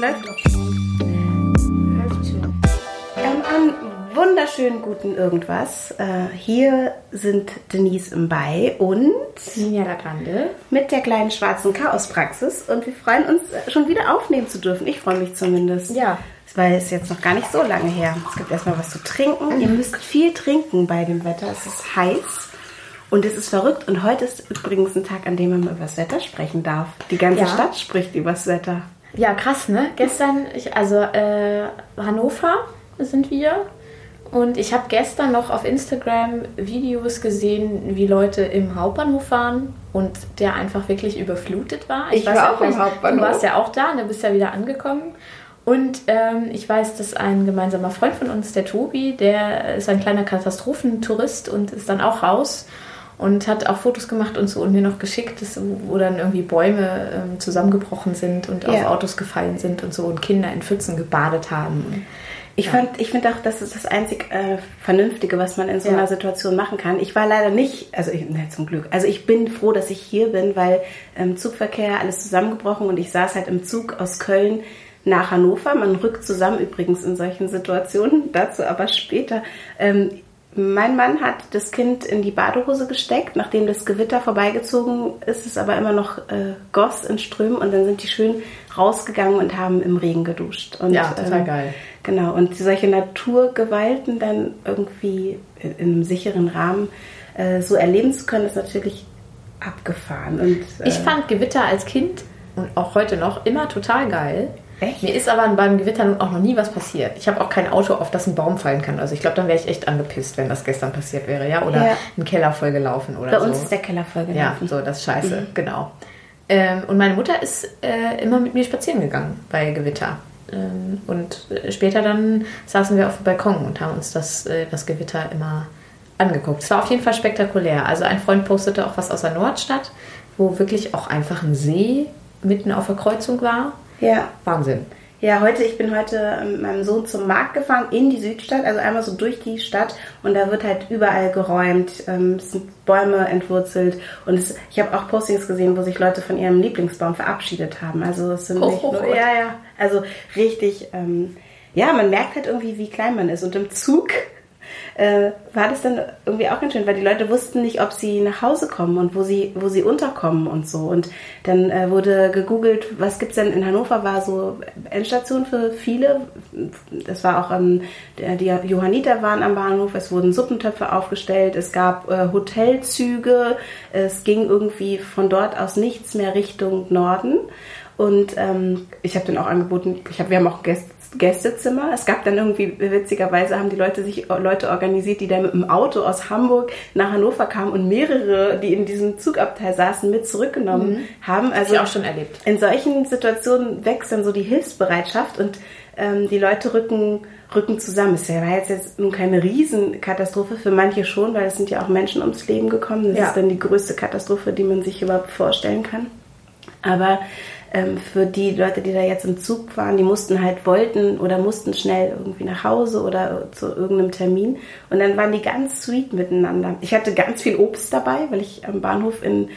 läuft. Ähm, einen wunderschönen guten Irgendwas. Äh, hier sind Denise im Bei und Ninja Grande. mit der kleinen schwarzen Chaospraxis. Und wir freuen uns, äh, schon wieder aufnehmen zu dürfen. Ich freue mich zumindest. Ja. Weil es jetzt noch gar nicht so lange her. Es gibt erstmal was zu trinken. Ihr müsst viel trinken bei dem Wetter. Es ist heiß. Und es ist verrückt. Und heute ist übrigens ein Tag, an dem man über das Wetter sprechen darf. Die ganze Ja. Stadt spricht über das Wetter. Ja, krass, ne? Gestern, ich, also äh, Hannover sind wir. Und ich habe gestern noch auf Instagram Videos gesehen, wie Leute im Hauptbahnhof waren und der einfach wirklich überflutet war. Ich war ja auch im Hauptbahnhof. Du warst ja auch da, ne? bist ja wieder angekommen. Und ähm, ich weiß, dass ein gemeinsamer Freund von uns, der Tobi, der ist ein kleiner Katastrophentourist und ist dann auch raus und hat auch Fotos gemacht und so und mir noch geschickt, dass, wo dann irgendwie Bäume ähm, zusammengebrochen sind und auf Ja. Autos gefallen sind und so und Kinder in Pfützen gebadet haben. Ich, fand, ich finde auch, das ist das einzig äh, Vernünftige, was man in so Ja. einer Situation machen kann. Ich war leider nicht, also ich, ne, zum Glück, also ich bin froh, dass ich hier bin, weil ähm, Zugverkehr, alles zusammengebrochen und ich saß halt im Zug aus Köln nach Hannover. Man rückt zusammen übrigens in solchen Situationen, dazu aber später. Ähm, mein Mann hat das Kind in die Badehose gesteckt, nachdem das Gewitter vorbeigezogen ist, es aber immer noch äh, goss in Strömen und dann sind die schön rausgegangen und haben im Regen geduscht. Und, Ja, total geil. Genau, und solche Naturgewalten dann irgendwie in in einem sicheren Rahmen äh, so erleben zu können, ist natürlich abgefahren. Und, äh, Ich fand Gewitter als Kind und auch heute noch immer total geil. Echt? Mir ist aber beim Gewitter nun auch noch nie was passiert. Ich habe auch kein Auto, auf das ein Baum fallen kann. Also ich glaube, dann wäre ich echt angepisst, wenn das gestern passiert wäre, ja? Oder Ja. ein Keller vollgelaufen oder bei so. uns ist der Keller voll Ja, so, das ist scheiße, genau. Ähm, und meine Mutter ist äh, immer mit mir spazieren gegangen bei Gewitter. Ähm, und äh, später dann saßen wir auf dem Balkon und haben uns das, äh, das Gewitter immer angeguckt. Es war auf jeden Fall spektakulär. Also ein Freund postete auch was aus der Nordstadt, wo wirklich auch einfach ein See mitten auf der Kreuzung war. Ja. Wahnsinn. Ja, heute, ich bin heute mit meinem Sohn zum Markt gefahren, in die Südstadt, also einmal so durch die Stadt und da wird halt überall geräumt, ähm, es sind Bäume entwurzelt und es, ich habe auch Postings gesehen, wo sich Leute von ihrem Lieblingsbaum verabschiedet haben. Also es sind Oh, nicht oh nur, Gott. ja, ja, also richtig, ähm, ja, man merkt halt irgendwie, wie klein man ist und im Zug äh, war das dann irgendwie auch ganz schön, weil die Leute wussten nicht, ob sie nach Hause kommen und wo sie, wo sie unterkommen und so. Und dann äh, wurde gegoogelt, was gibt's denn in Hannover, war so Endstation für viele. Das war auch, ähm, die Johanniter waren am Bahnhof, es wurden Suppentöpfe aufgestellt, es gab äh, Hotelzüge, es ging irgendwie von dort aus nichts mehr Richtung Norden. Und ähm, ich habe dann auch angeboten, ich hab, wir haben auch Gäste, Gästezimmer. Es gab dann irgendwie, witzigerweise haben die Leute sich Leute organisiert, die dann mit dem Auto aus Hamburg nach Hannover kamen und mehrere, die in diesem Zugabteil saßen, mit zurückgenommen haben. Also auch schon erlebt. in solchen Situationen wächst dann so die Hilfsbereitschaft und ähm, die Leute rücken, rücken zusammen. Es war jetzt, jetzt nun keine Riesenkatastrophe, für manche schon, weil es sind ja auch Menschen ums Leben gekommen. Das Ja. ist dann die größte Katastrophe, die man sich überhaupt vorstellen kann. Aber ähm, für die Leute, die da jetzt im Zug waren, die mussten halt, wollten oder mussten schnell irgendwie nach Hause oder zu irgendeinem Termin. Und dann waren die ganz sweet miteinander. Ich hatte ganz viel Obst dabei, weil ich am Bahnhof in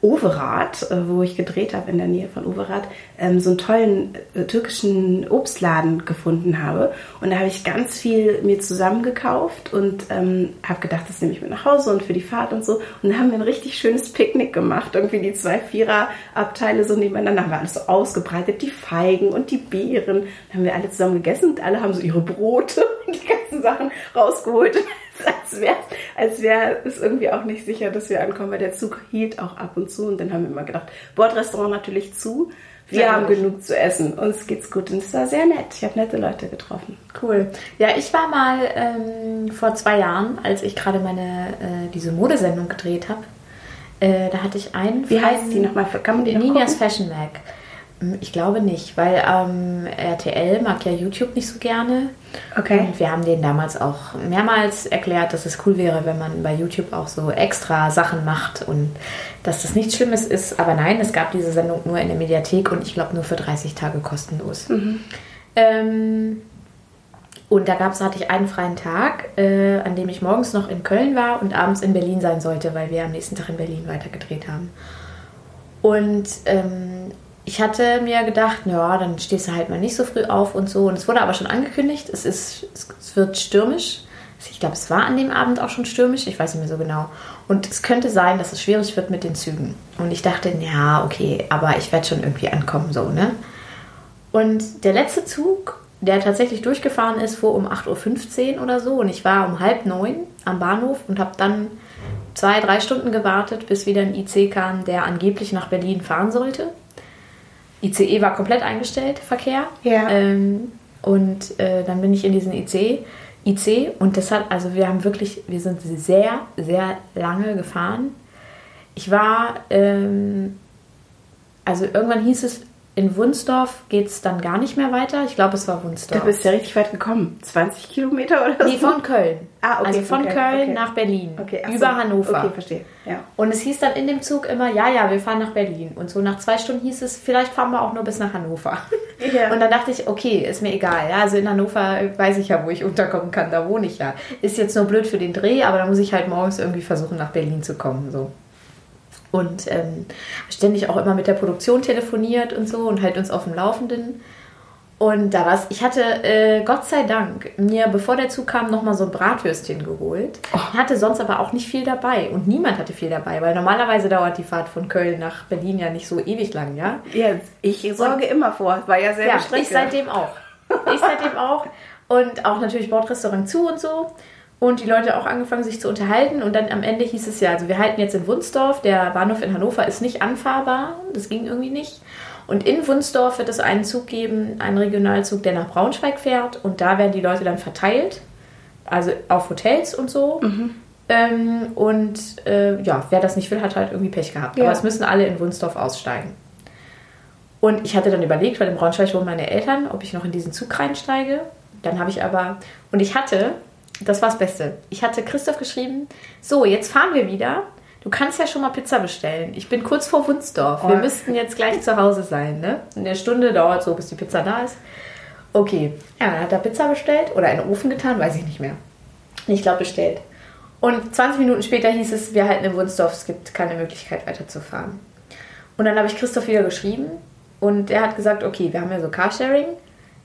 Overath, äh, wo ich gedreht habe, in der Nähe von Overath, ähm, so einen tollen äh, türkischen Obstladen gefunden habe. Und da habe ich ganz viel mir zusammengekauft und ähm, habe gedacht, das nehme ich mit nach Hause und für die Fahrt und so. Und dann haben wir ein richtig schönes Picknick gemacht. Irgendwie die zwei Vierer-Abteile so nebeneinander. Haben wir alles so ausgebreitet, die Feigen und die Beeren. Dann haben wir alle zusammen gegessen und alle haben so ihre Brote und die ganzen Sachen rausgeholt. als wäre als wär es irgendwie auch nicht sicher, dass wir ankommen, weil der Zug hielt auch ab und zu. Und dann haben wir immer gedacht, Bordrestaurant natürlich zu. Wir Sehr haben gut. genug zu essen. Uns geht's gut. Und es war sehr nett. Ich habe nette Leute getroffen. Cool. Ja, ich war mal ähm, vor zwei Jahren, als ich gerade meine äh, diese Modesendung gedreht habe. Äh, da hatte ich einen. Wie heißt die nochmal? Kann man die noch Ninias? Fashion Mag. Hm, Ich glaube nicht, weil ähm, RTL mag ja YouTube nicht so gerne. Okay. Und wir haben denen damals auch mehrmals erklärt, dass es cool wäre, wenn man bei YouTube auch so extra Sachen macht und dass das nichts Schlimmes ist. Aber nein, es gab diese Sendung nur in der Mediathek und ich glaube nur für 30 Tage kostenlos. Ähm, und da gab's, hatte ich einen freien Tag, äh, an dem ich morgens noch in Köln war und abends in Berlin sein sollte, weil wir am nächsten Tag in Berlin weitergedreht haben. Und ähm, ich hatte mir gedacht, ja, dann stehst du halt mal nicht so früh auf und so. Und es wurde aber schon angekündigt, es, ist, es wird stürmisch. Ich glaube, es war an dem Abend auch schon stürmisch, ich weiß nicht mehr so genau. Und es könnte sein, dass es schwierig wird mit den Zügen. Und ich dachte, ja, okay, aber ich werde schon irgendwie ankommen, so, ne? Und der letzte Zug, der tatsächlich durchgefahren ist, fuhr um 8.15 Uhr oder so. Und ich war um halb neun am Bahnhof und habe dann zwei, drei Stunden gewartet, bis wieder ein IC kam, der angeblich nach Berlin fahren sollte. ICE war komplett eingestellt, Verkehr. Ja. Ähm, und äh, dann bin ich in diesen IC, IC und das hat, also wir haben wirklich, wir sind sehr, sehr lange gefahren. Ich war, ähm, also irgendwann hieß es, in Wunsdorf geht es dann gar nicht mehr weiter. Ich glaube, es war Wunsdorf. Da bist du ja richtig weit gekommen. 20 Kilometer oder so? Nee, von Köln. Ah, okay, also von von Köln, okay. nach Berlin. Okay, über so. Hannover. Okay, verstehe. Ja. Und es hieß dann in dem Zug immer, ja, ja, wir fahren nach Berlin. Und so nach zwei Stunden hieß es, vielleicht fahren wir auch nur bis nach Hannover. Ja. Und dann dachte ich, okay, ist mir egal. Ja, also in Hannover weiß ich ja, wo ich unterkommen kann, da wohne ich ja. Ist jetzt nur blöd für den Dreh, aber da muss ich halt morgens irgendwie versuchen, nach Berlin zu kommen. So. Und ähm, ständig auch immer mit der Produktion telefoniert und so und halt uns auf dem Laufenden. Und da war's. Ich hatte, äh, Gott sei Dank, mir, bevor der Zug kam, nochmal so ein Bratwürstchen geholt. Hatte sonst aber auch nicht viel dabei. Und niemand hatte viel dabei, weil normalerweise dauert die Fahrt von Köln nach Berlin ja nicht so ewig lang, ja? ja, ich sorge immer vor. War ja selber Ja, Strecke. ich seitdem auch. Ich seitdem auch. Und auch natürlich Bordrestaurant zu und so. Und die Leute auch angefangen, sich zu unterhalten. Und dann am Ende hieß es ja, also wir halten jetzt in Wunsdorf. Der Bahnhof in Hannover ist nicht anfahrbar. Das ging irgendwie nicht. Und in Wunsdorf wird es einen Zug geben, einen Regionalzug, der nach Braunschweig fährt. Und da werden die Leute dann verteilt. Also auf Hotels und so. Ähm, und äh, ja, wer das nicht will, hat halt irgendwie Pech gehabt. Ja. Aber es müssen alle in Wunsdorf aussteigen. Und ich hatte dann überlegt, weil in Braunschweig wohnen meine Eltern, ob ich noch in diesen Zug reinsteige. Dann habe ich aber, und ich hatte, das war das Beste, ich hatte Christoph geschrieben, so, jetzt fahren wir wieder. Du kannst ja schon mal Pizza bestellen. Ich bin kurz vor Wunsdorf. Wir Oh. müssten jetzt gleich zu Hause sein. Ne? Eine Stunde dauert so, bis die Pizza da ist. Okay, ja, dann hat er Pizza bestellt oder in den Ofen getan, weiß ich nicht mehr. Ich glaube bestellt. Und 20 Minuten später hieß es, wir halten in Wunsdorf, es gibt keine Möglichkeit weiterzufahren. Und dann habe ich Christoph wieder geschrieben und er hat gesagt, okay, wir haben ja so Carsharing,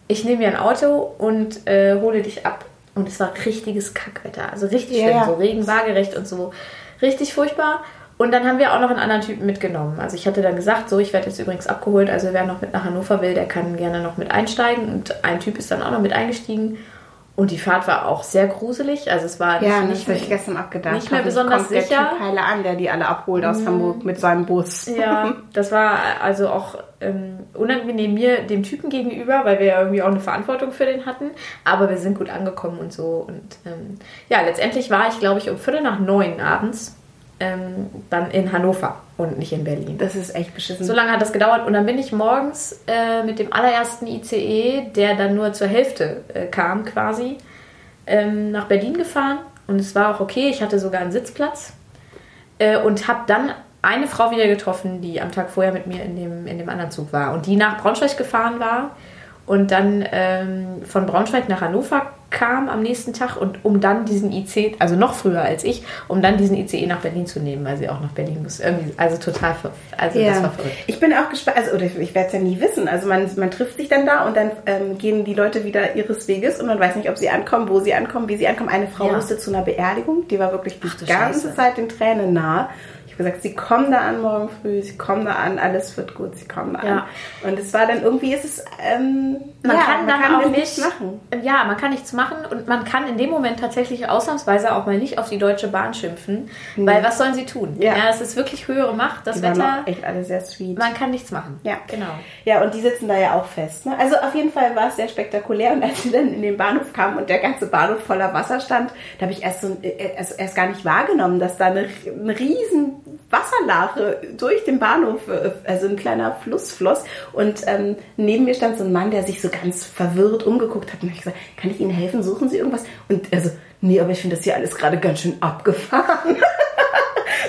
ich nehme mir ein Auto und äh, hole dich ab. Und es war richtiges Kackwetter, also richtig Ja, schlimm, ja. so Regen, waagerecht und so, richtig furchtbar. Und dann haben wir auch noch einen anderen Typen mitgenommen. Also ich hatte dann gesagt, so, ich werde jetzt übrigens abgeholt, also wer noch mit nach Hannover will, der kann gerne noch mit einsteigen. Und ein Typ ist dann auch noch mit eingestiegen. Und die Fahrt war auch sehr gruselig. Also es war Ja, nicht, habe ich gestern abgedacht. nicht mehr Hoffentlich besonders kommt der sicher. Mhm. Typ Heiler an, der die alle abholt aus Hamburg mit seinem Bus. Ja, das war also auch ähm, unangenehm mir, dem Typen gegenüber, weil wir ja irgendwie auch eine Verantwortung für den hatten. Aber wir sind gut angekommen und so. Und ähm, ja, letztendlich war ich, glaube ich, um Viertel nach neun abends ähm, dann in Hannover und nicht in Berlin. Das ist echt beschissen. So lange hat das gedauert und dann bin ich morgens äh, mit dem allerersten ICE, der dann nur zur Hälfte äh, kam quasi, ähm, nach Berlin gefahren und es war auch okay. Ich hatte sogar einen Sitzplatz äh, und habe dann eine Frau wieder getroffen, die am Tag vorher mit mir in dem, in dem anderen Zug war und die nach Braunschweig gefahren war und dann ähm, von Braunschweig nach Hannover kam am nächsten Tag und um dann diesen IC, also noch früher als ich, um dann diesen ICE nach Berlin zu nehmen, weil sie auch nach Berlin muss. Irgendwie, also total ver also das war verrückt. Ich bin auch gespannt, also oder ich werde es ja nie wissen. Also man, man trifft sich dann da und dann ähm, gehen die Leute wieder ihres Weges und man weiß nicht, ob sie ankommen, wo sie ankommen, wie sie ankommen. Eine Frau Ja. musste zu einer Beerdigung, die war wirklich die Ach ganze Scheiße. Zeit den Tränen nah. Ich habe gesagt, sie kommen da an morgen früh, sie kommen da an, alles wird gut, sie kommen da an. Ja. Und es war dann irgendwie, ist es, ähm, Man ja, kann man dann kann auch nichts nicht machen. Ja, man kann nichts machen und man kann in dem Moment tatsächlich ausnahmsweise auch mal nicht auf die Deutsche Bahn schimpfen, weil was sollen sie tun? Ja. es ist wirklich höhere Macht, das Die waren Wetter. auch echt alle sehr sweet. Man kann nichts machen. Ja. genau. Ja, und die sitzen da ja auch fest. Ne? Also auf jeden Fall war es sehr spektakulär. Und als sie dann in den Bahnhof kamen und der ganze Bahnhof voller Wasser stand, da habe ich erst, so, äh, erst, erst gar nicht wahrgenommen, dass da eine, eine riesen Wasserlache durch den Bahnhof, äh, also ein kleiner Fluss floss. Und ähm, neben mir stand so ein Mann, der sich so ganz verwirrt umgeguckt hat. Und ich gesagt, kann ich Ihnen helfen? Suchen Sie irgendwas? Und also, nee, aber ich finde das hier alles gerade ganz schön abgefahren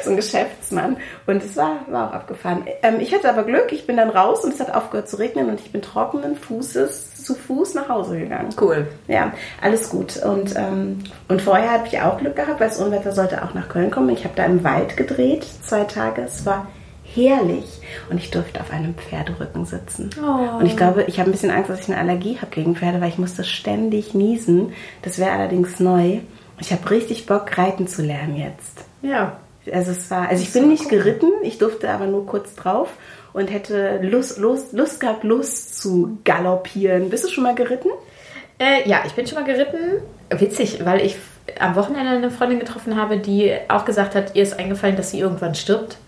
so ein Geschäftsmann. Und es war, war auch abgefahren. Ähm, ich hatte aber Glück, ich bin dann raus und es hat aufgehört zu regnen und ich bin trockenen Fußes zu Fuß nach Hause gegangen. Cool. Ja, alles gut. Und, ähm, und vorher habe ich auch Glück gehabt, weil das Unwetter sollte auch nach Köln kommen. Ich habe da im Wald gedreht, zwei Tage. Es war herrlich. Und ich durfte auf einem Pferderücken sitzen. Oh. Und ich glaube, ich habe ein bisschen Angst, dass ich eine Allergie habe gegen Pferde, weil ich musste ständig niesen. Das wäre allerdings neu. Ich habe richtig Bock, reiten zu lernen jetzt. Ja. Also es war, also ich bin nicht geritten, ich durfte aber nur kurz drauf und hätte Lust, Lust, Lust gehabt, Lust zu galoppieren. Bist du schon mal geritten? Äh, ja, ich bin schon mal geritten. Witzig, weil ich am Wochenende eine Freundin getroffen habe, die auch gesagt hat, ihr ist eingefallen, dass sie irgendwann stirbt.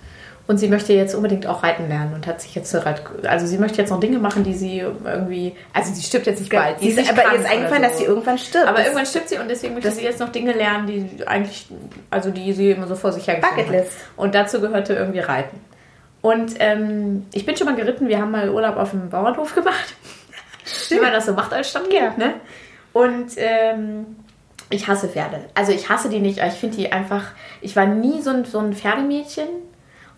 Und sie möchte jetzt unbedingt auch reiten lernen und hat sich jetzt zur Reit also sie möchte jetzt noch Dinge machen, die sie irgendwie, also sie stirbt jetzt nicht bald. Sie ist nicht aber jetzt eingefallen, oder dass sie irgendwann stirbt. Aber Das- irgendwann stirbt sie und deswegen möchte sie jetzt noch Dinge lernen, die eigentlich, also die sie immer so vor sich hat. Bucketlist. Und dazu gehörte irgendwie Reiten. Und ähm, ich bin schon mal geritten, wir haben mal Urlaub auf dem Bauernhof gemacht. Wie man das so macht als Stadtkind, ne? Und ähm, ich hasse Pferde. Also ich hasse die nicht, aber ich finde die einfach, ich war nie so ein, so ein Pferdemädchen.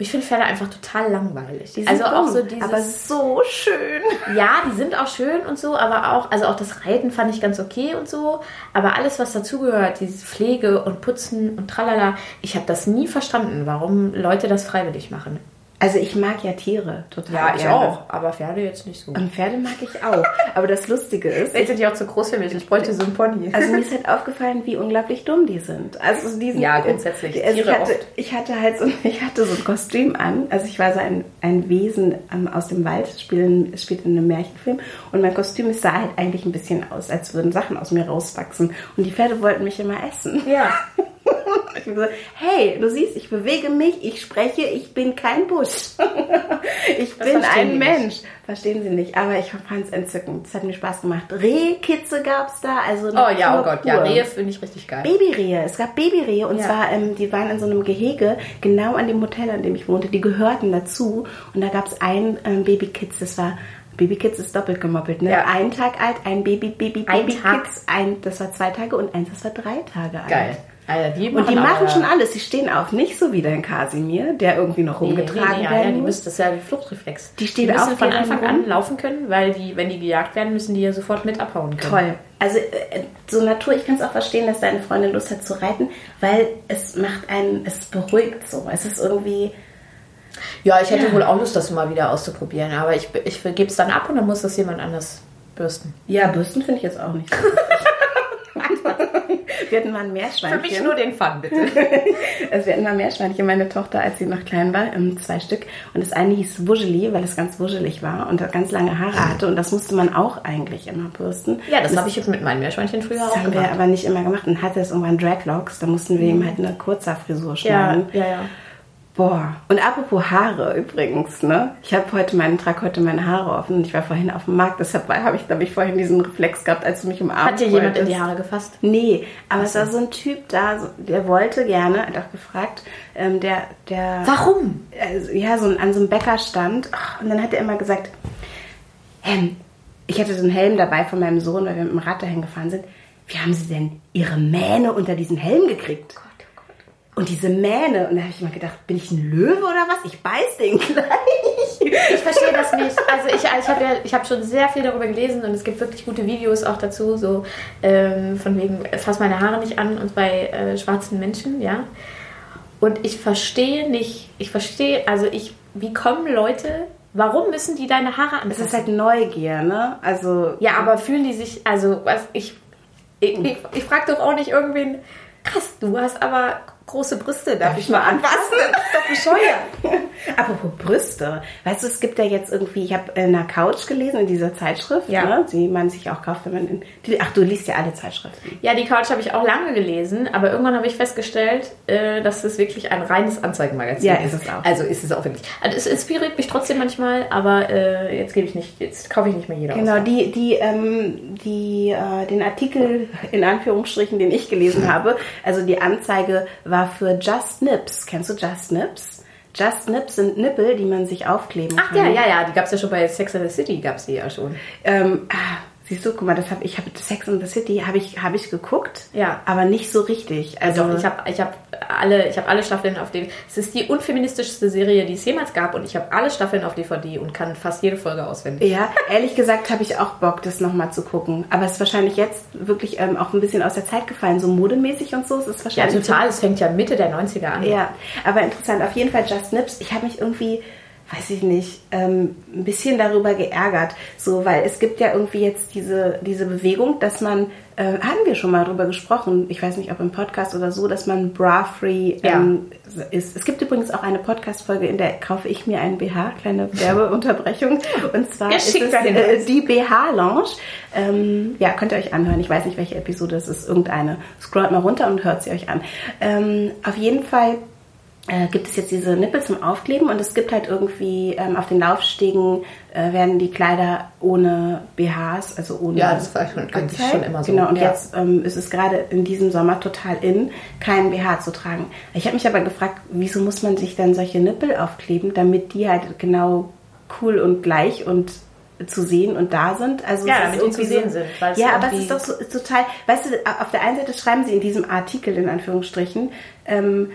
Ich finde Pferde einfach total langweilig. Die sind also auch dumm, so dieses, aber so schön. ja, die sind auch schön und so, aber auch, also auch das Reiten fand ich ganz okay und so. Aber alles, was dazugehört, diese Pflege und Putzen und tralala, ich habe das nie verstanden, warum Leute das freiwillig machen. Also ich mag ja Tiere total. gerne. aber Pferde jetzt nicht so. Und Pferde mag ich auch. Aber das Lustige ist, Jetzt sind die auch zu groß für mich. Ich bräuchte so ein Pony. also mir ist halt aufgefallen, wie unglaublich dumm die sind. Also die sind, Ja, grundsätzlich. Also ich, Tiere hatte, oft. ich hatte halt so, ich hatte so ein Kostüm an. Also ich war so ein, ein Wesen ähm, aus dem Wald, spielen, spielt in einem Märchenfilm. Und mein Kostüm sah halt eigentlich ein bisschen aus, als würden Sachen aus mir rauswachsen. Und die Pferde wollten mich immer essen. ja. Ich bin so, hey, du siehst, ich bewege mich, ich spreche, ich bin kein Busch. ich Das bin ein Mensch. Verstehen sie nicht, aber ich fand es entzückend. Es hat mir Spaß gemacht. Rehkitze gab es da, also Oh ja, oh Gott, ja. Rehe finde ich richtig geil. Babyrehe. Es gab Babyrehe und Ja. zwar, ähm, die waren in so einem Gehege genau an dem Hotel, an dem ich wohnte. Die gehörten dazu und da gab es ein ähm, Babykitz. Das war Babykids ist doppelt gemoppelt, ne? Ja. Ein Tag alt, ein Baby, Baby, Ein Baby Tag. Kids, ein, das war zwei Tage und eins, das war drei Tage alt. Geil. Also die Und die machen schon alles. Die stehen auf, nicht so wie dein Kasimir, der irgendwie noch Nee, nee, rumgetragen nee, ja, werden ja, die muss. müssen, das ist ja die Fluchtreflex. Die stehen müssen auf, von die Anfang an laufen können, weil die, wenn die gejagt werden, müssen die ja sofort mit abhauen können. Toll. Also äh, so Natur, ich kann es auch verstehen, dass deine Freundin Lust hat zu reiten, weil es macht einen, es beruhigt so. Es ist irgendwie, Ja, ich hätte Ja. wohl auch Lust, das mal wieder auszuprobieren, aber ich, ich gebe es dann ab und dann muss das jemand anders bürsten. ja, Bürsten finde ich jetzt auch nicht so. Wir hatten mal ein Meerschweinchen. den Fun, bitte. Also wir hatten mal Meerschweinchen, meine Tochter, als sie noch klein war, ähm, zwei Stück. Und das eine hieß Wuscheli, weil es ganz wuschelig war und ganz lange Haare hatte. Und das musste man auch eigentlich immer bürsten. ja, das habe ich jetzt mit meinen Meerschweinchen früher Das auch haben wir gemacht. aber nicht immer gemacht und hatte es irgendwann Dreadlocks. Da mussten wir ihm halt eine Kurzhaarfrisur Ja, schneiden. ja, ja. Boah. Und apropos Haare übrigens, ne? Ich habe heute meinen trage heute meine Haare offen und ich war vorhin auf dem Markt, deshalb habe ich, glaube ich, vorhin diesen Reflex gehabt, als du mich umarmt Hat dir jemand in die Haare gefasst? Nee, aber es war so ein Typ da, so- der wollte gerne, hat auch gefragt, ähm, der, der, Warum? also, ja, so ein, an so einem Bäcker stand ach, und dann hat er immer gesagt, ähm, ich hatte so einen Helm dabei von meinem Sohn, weil wir mit dem Rad dahin gefahren sind. Wie haben Sie denn Ihre Mähne unter diesen Helm gekriegt? Und diese Mähne, und da habe ich immer gedacht, bin ich ein Löwe oder was? Ich beiß den gleich. Ich verstehe das nicht. Also ich, ich habe ja, ich habe schon sehr viel darüber gelesen und es gibt wirklich gute Videos auch dazu, so ähm, von wegen, fass meine Haare nicht an und bei äh, schwarzen Menschen, ja. Und ich verstehe nicht, ich verstehe, also ich, wie kommen Leute, warum müssen die deine Haare Es anfassen? ist halt Neugier, ne? Also, ja, aber fühlen die sich, also was, ich, ich, ich, ich frage doch auch nicht irgendwen, krass, du hast aber große Brüste, darf, ich mal anfassen? Das ist doch bescheuert. Apropos Brüste, weißt du, es gibt ja jetzt irgendwie, ich habe in einer Couch gelesen, in dieser Zeitschrift, Ja. ne, die man sich auch kauft, wenn man in, die, ach, du liest ja alle Zeitschriften. Ja, die Couch habe ich auch lange gelesen, aber irgendwann habe ich festgestellt, äh, dass es wirklich ein reines Anzeigenmagazin Ja, ist. ist es auch. Also ist es auch wirklich. Also es inspiriert mich trotzdem manchmal, aber äh, jetzt gebe ich nicht, jetzt kaufe ich nicht mehr jeder Genau, die, die, ähm, die, äh, den Artikel in Anführungsstrichen, den ich gelesen habe, also die Anzeige war für Just Nips. Kennst du Just Nips? Just Nips sind Nippel, die man sich aufkleben Ach kann. ja, ja, ja, die gab es ja schon bei Sex and the City, gab es die ja schon. Ähm, ah, Siehst du, guck mal, das hab, ich habe Sex in the City habe ich habe ich geguckt, Ja. aber nicht so richtig. Also Also ich habe ich hab alle, ich hab alle Staffeln auf DVD. Es ist die unfeministischste Serie, die es jemals gab und ich habe alle Staffeln auf DVD und kann fast jede Folge auswendig. ja, ehrlich gesagt habe ich auch Bock, das nochmal zu gucken. Aber es ist wahrscheinlich jetzt wirklich ähm, auch ein bisschen aus der Zeit gefallen, so modemäßig und so. Es ist Ja, wahrscheinlich total. Es fängt ja Mitte der 90er an. Ja, aber interessant. Auf jeden Fall Just Nips. Ich habe mich irgendwie, weiß ich nicht, ähm, ein bisschen darüber geärgert. So, weil es gibt ja irgendwie jetzt diese, diese Bewegung, dass man, äh, hatten wir schon mal drüber gesprochen, ich weiß nicht, ob im Podcast oder so, dass man bra-free ähm, ist. Es gibt übrigens auch eine Podcast-Folge, in der kaufe ich mir einen BH, kleine Werbeunterbrechung. Und zwar ist es äh, die BH-Lounge. Ähm, ja, könnt ihr euch anhören. Ich weiß nicht, welche Episode es ist. Irgendeine. Scrollt mal runter und hört sie euch an. Ähm, auf jeden Fall äh, gibt es jetzt diese Nippel zum Aufkleben und es gibt halt irgendwie ähm, auf den Laufstegen äh, werden die Kleider ohne BHs, also ohne Ja, das war schon- eigentlich schon immer so. Genau, und Ja. jetzt ähm, ist es gerade in diesem Sommer total in, keinen BH zu tragen. Ich habe mich aber gefragt, wieso muss man sich dann solche Nippel aufkleben, damit die halt genau cool und gleich und zu sehen und da sind. Also Ja, damit die zu sehen sind, Ja, aber es ist doch so, total, weißt du, auf der einen Seite schreiben sie in diesem Artikel in Anführungsstrichen, ähm,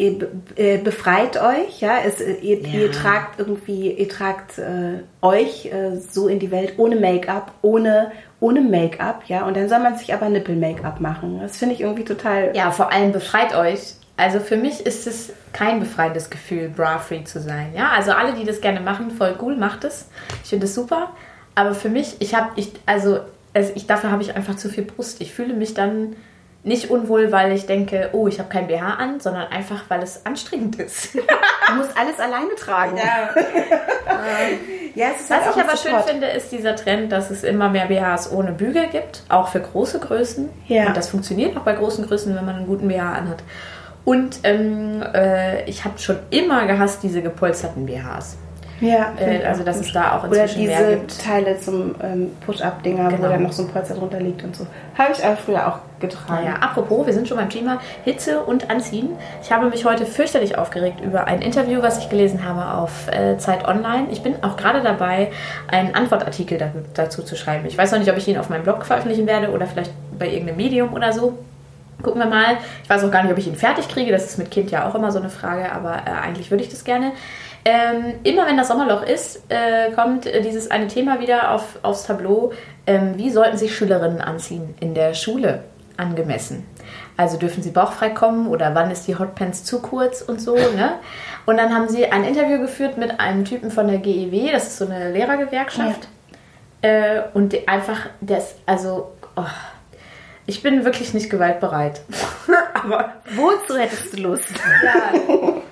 ihr äh, befreit euch, ja, es, äh, ihr, Ja. ihr tragt irgendwie, ihr tragt äh, euch äh, so in die Welt ohne Make-up, ohne ohne Make-up, ja, und dann soll man sich aber Nippel-Make-up machen. Das finde ich irgendwie total. Ja, vor allem befreit euch. Also für mich ist es kein befreiendes Gefühl, bra-free zu sein. Ja, also alle, die das gerne machen, voll cool, macht es. Ich finde es super. Aber für mich, ich habe, ich, also es, ich, dafür habe ich einfach zu viel Brust. Ich fühle mich dann nicht unwohl, weil ich denke, oh, ich habe kein BH an, sondern einfach, weil es anstrengend ist. Du musst alles alleine tragen. Ja, es ist halt Was auch ich aber schön Support. finde, ist dieser Trend, dass es immer mehr BHs ohne Bügel gibt, auch für große Größen. Ja. Und das funktioniert auch bei großen Größen, wenn man einen guten BH anhat. Und ähm, äh, ich habe schon immer gehasst diese gepolsterten BHs. Ja, Äh, also dass es da auch Oder inzwischen mehr diese gibt. Teile zum ähm, Push-Up-Dinger, wo Genau. dann noch so ein Polster drunter liegt und so. Habe ich aber früher auch getragen. Naja, apropos, wir sind schon beim Thema Hitze und Anziehen. Ich habe mich heute fürchterlich aufgeregt über ein Interview, was ich gelesen habe auf äh, Zeit Online. Ich bin auch gerade dabei, einen Antwortartikel da, dazu zu schreiben. Ich weiß noch nicht, ob ich ihn auf meinem Blog veröffentlichen werde oder vielleicht bei irgendeinem Medium oder so. Gucken wir mal. Ich weiß auch gar nicht, ob ich ihn fertig kriege. Das ist mit Kind ja auch immer so eine Frage, aber äh, eigentlich würde ich das gerne. Ähm, immer wenn das Sommerloch ist, äh, kommt äh, dieses eine Thema wieder auf, aufs Tableau. Ähm, wie sollten sich Schülerinnen anziehen in der Schule angemessen? Also dürfen sie bauchfrei kommen oder wann ist die Hotpants zu kurz und so. Ne? Und dann haben sie ein Interview geführt mit einem Typen von der GEW, das ist so eine Lehrergewerkschaft. Äh, und einfach, ist, also, oh, ich bin wirklich nicht gewaltbereit. Aber Wozu hättest du Lust? ja,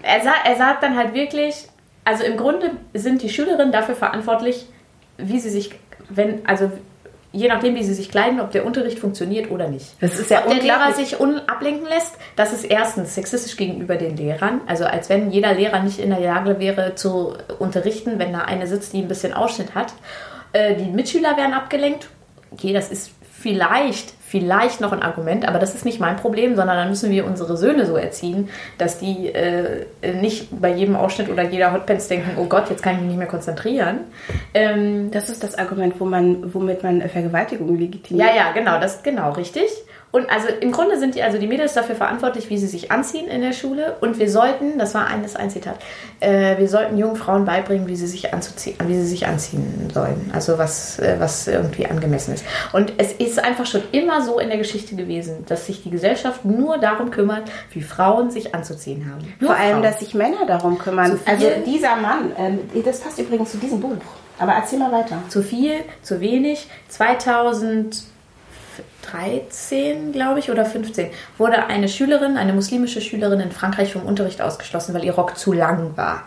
er, sa er sagt dann halt wirklich, also im Grunde sind die Schülerinnen dafür verantwortlich, wie sie sich, wenn, also je nachdem, wie sie sich kleiden, ob der Unterricht funktioniert oder nicht. Das ist ja Ob der Lehrer sich un ablenken lässt, das ist erstens sexistisch gegenüber den Lehrern. Also als wenn jeder Lehrer nicht in der Lage wäre zu unterrichten, wenn da eine sitzt, die ein bisschen Ausschnitt hat. Äh, die Mitschüler werden abgelenkt. Okay, das ist vielleicht, vielleicht noch ein Argument, aber das ist nicht mein Problem, sondern dann müssen wir unsere Söhne so erziehen, dass die äh, nicht bei jedem Ausschnitt oder jeder Hotpants denken, oh Gott, jetzt kann ich mich nicht mehr konzentrieren. Ähm, Das ist das Argument, wo man, womit man Vergewaltigung legitimiert. ja, ja, genau, das genau richtig. Und also im Grunde sind die, also die Mädels dafür verantwortlich, wie sie sich anziehen in der Schule. Und wir sollten, das war eines ein Zitat, äh, wir sollten jungen Frauen beibringen, wie sie sich anzuziehen, wie sie sich anziehen sollen. Also was, äh, was irgendwie angemessen ist. Und es ist einfach schon immer so in der Geschichte gewesen, dass sich die Gesellschaft nur darum kümmert, wie Frauen sich anzuziehen haben. Nur Vor allem, Frauen. dass sich Männer darum kümmern. Also dieser Mann, ähm, das passt übrigens zu diesem Buch. Aber erzähl mal weiter. zu viel, zu wenig. 2013, glaube ich, oder 15 wurde eine Schülerin, eine muslimische Schülerin in Frankreich vom Unterricht ausgeschlossen, weil ihr Rock zu lang war.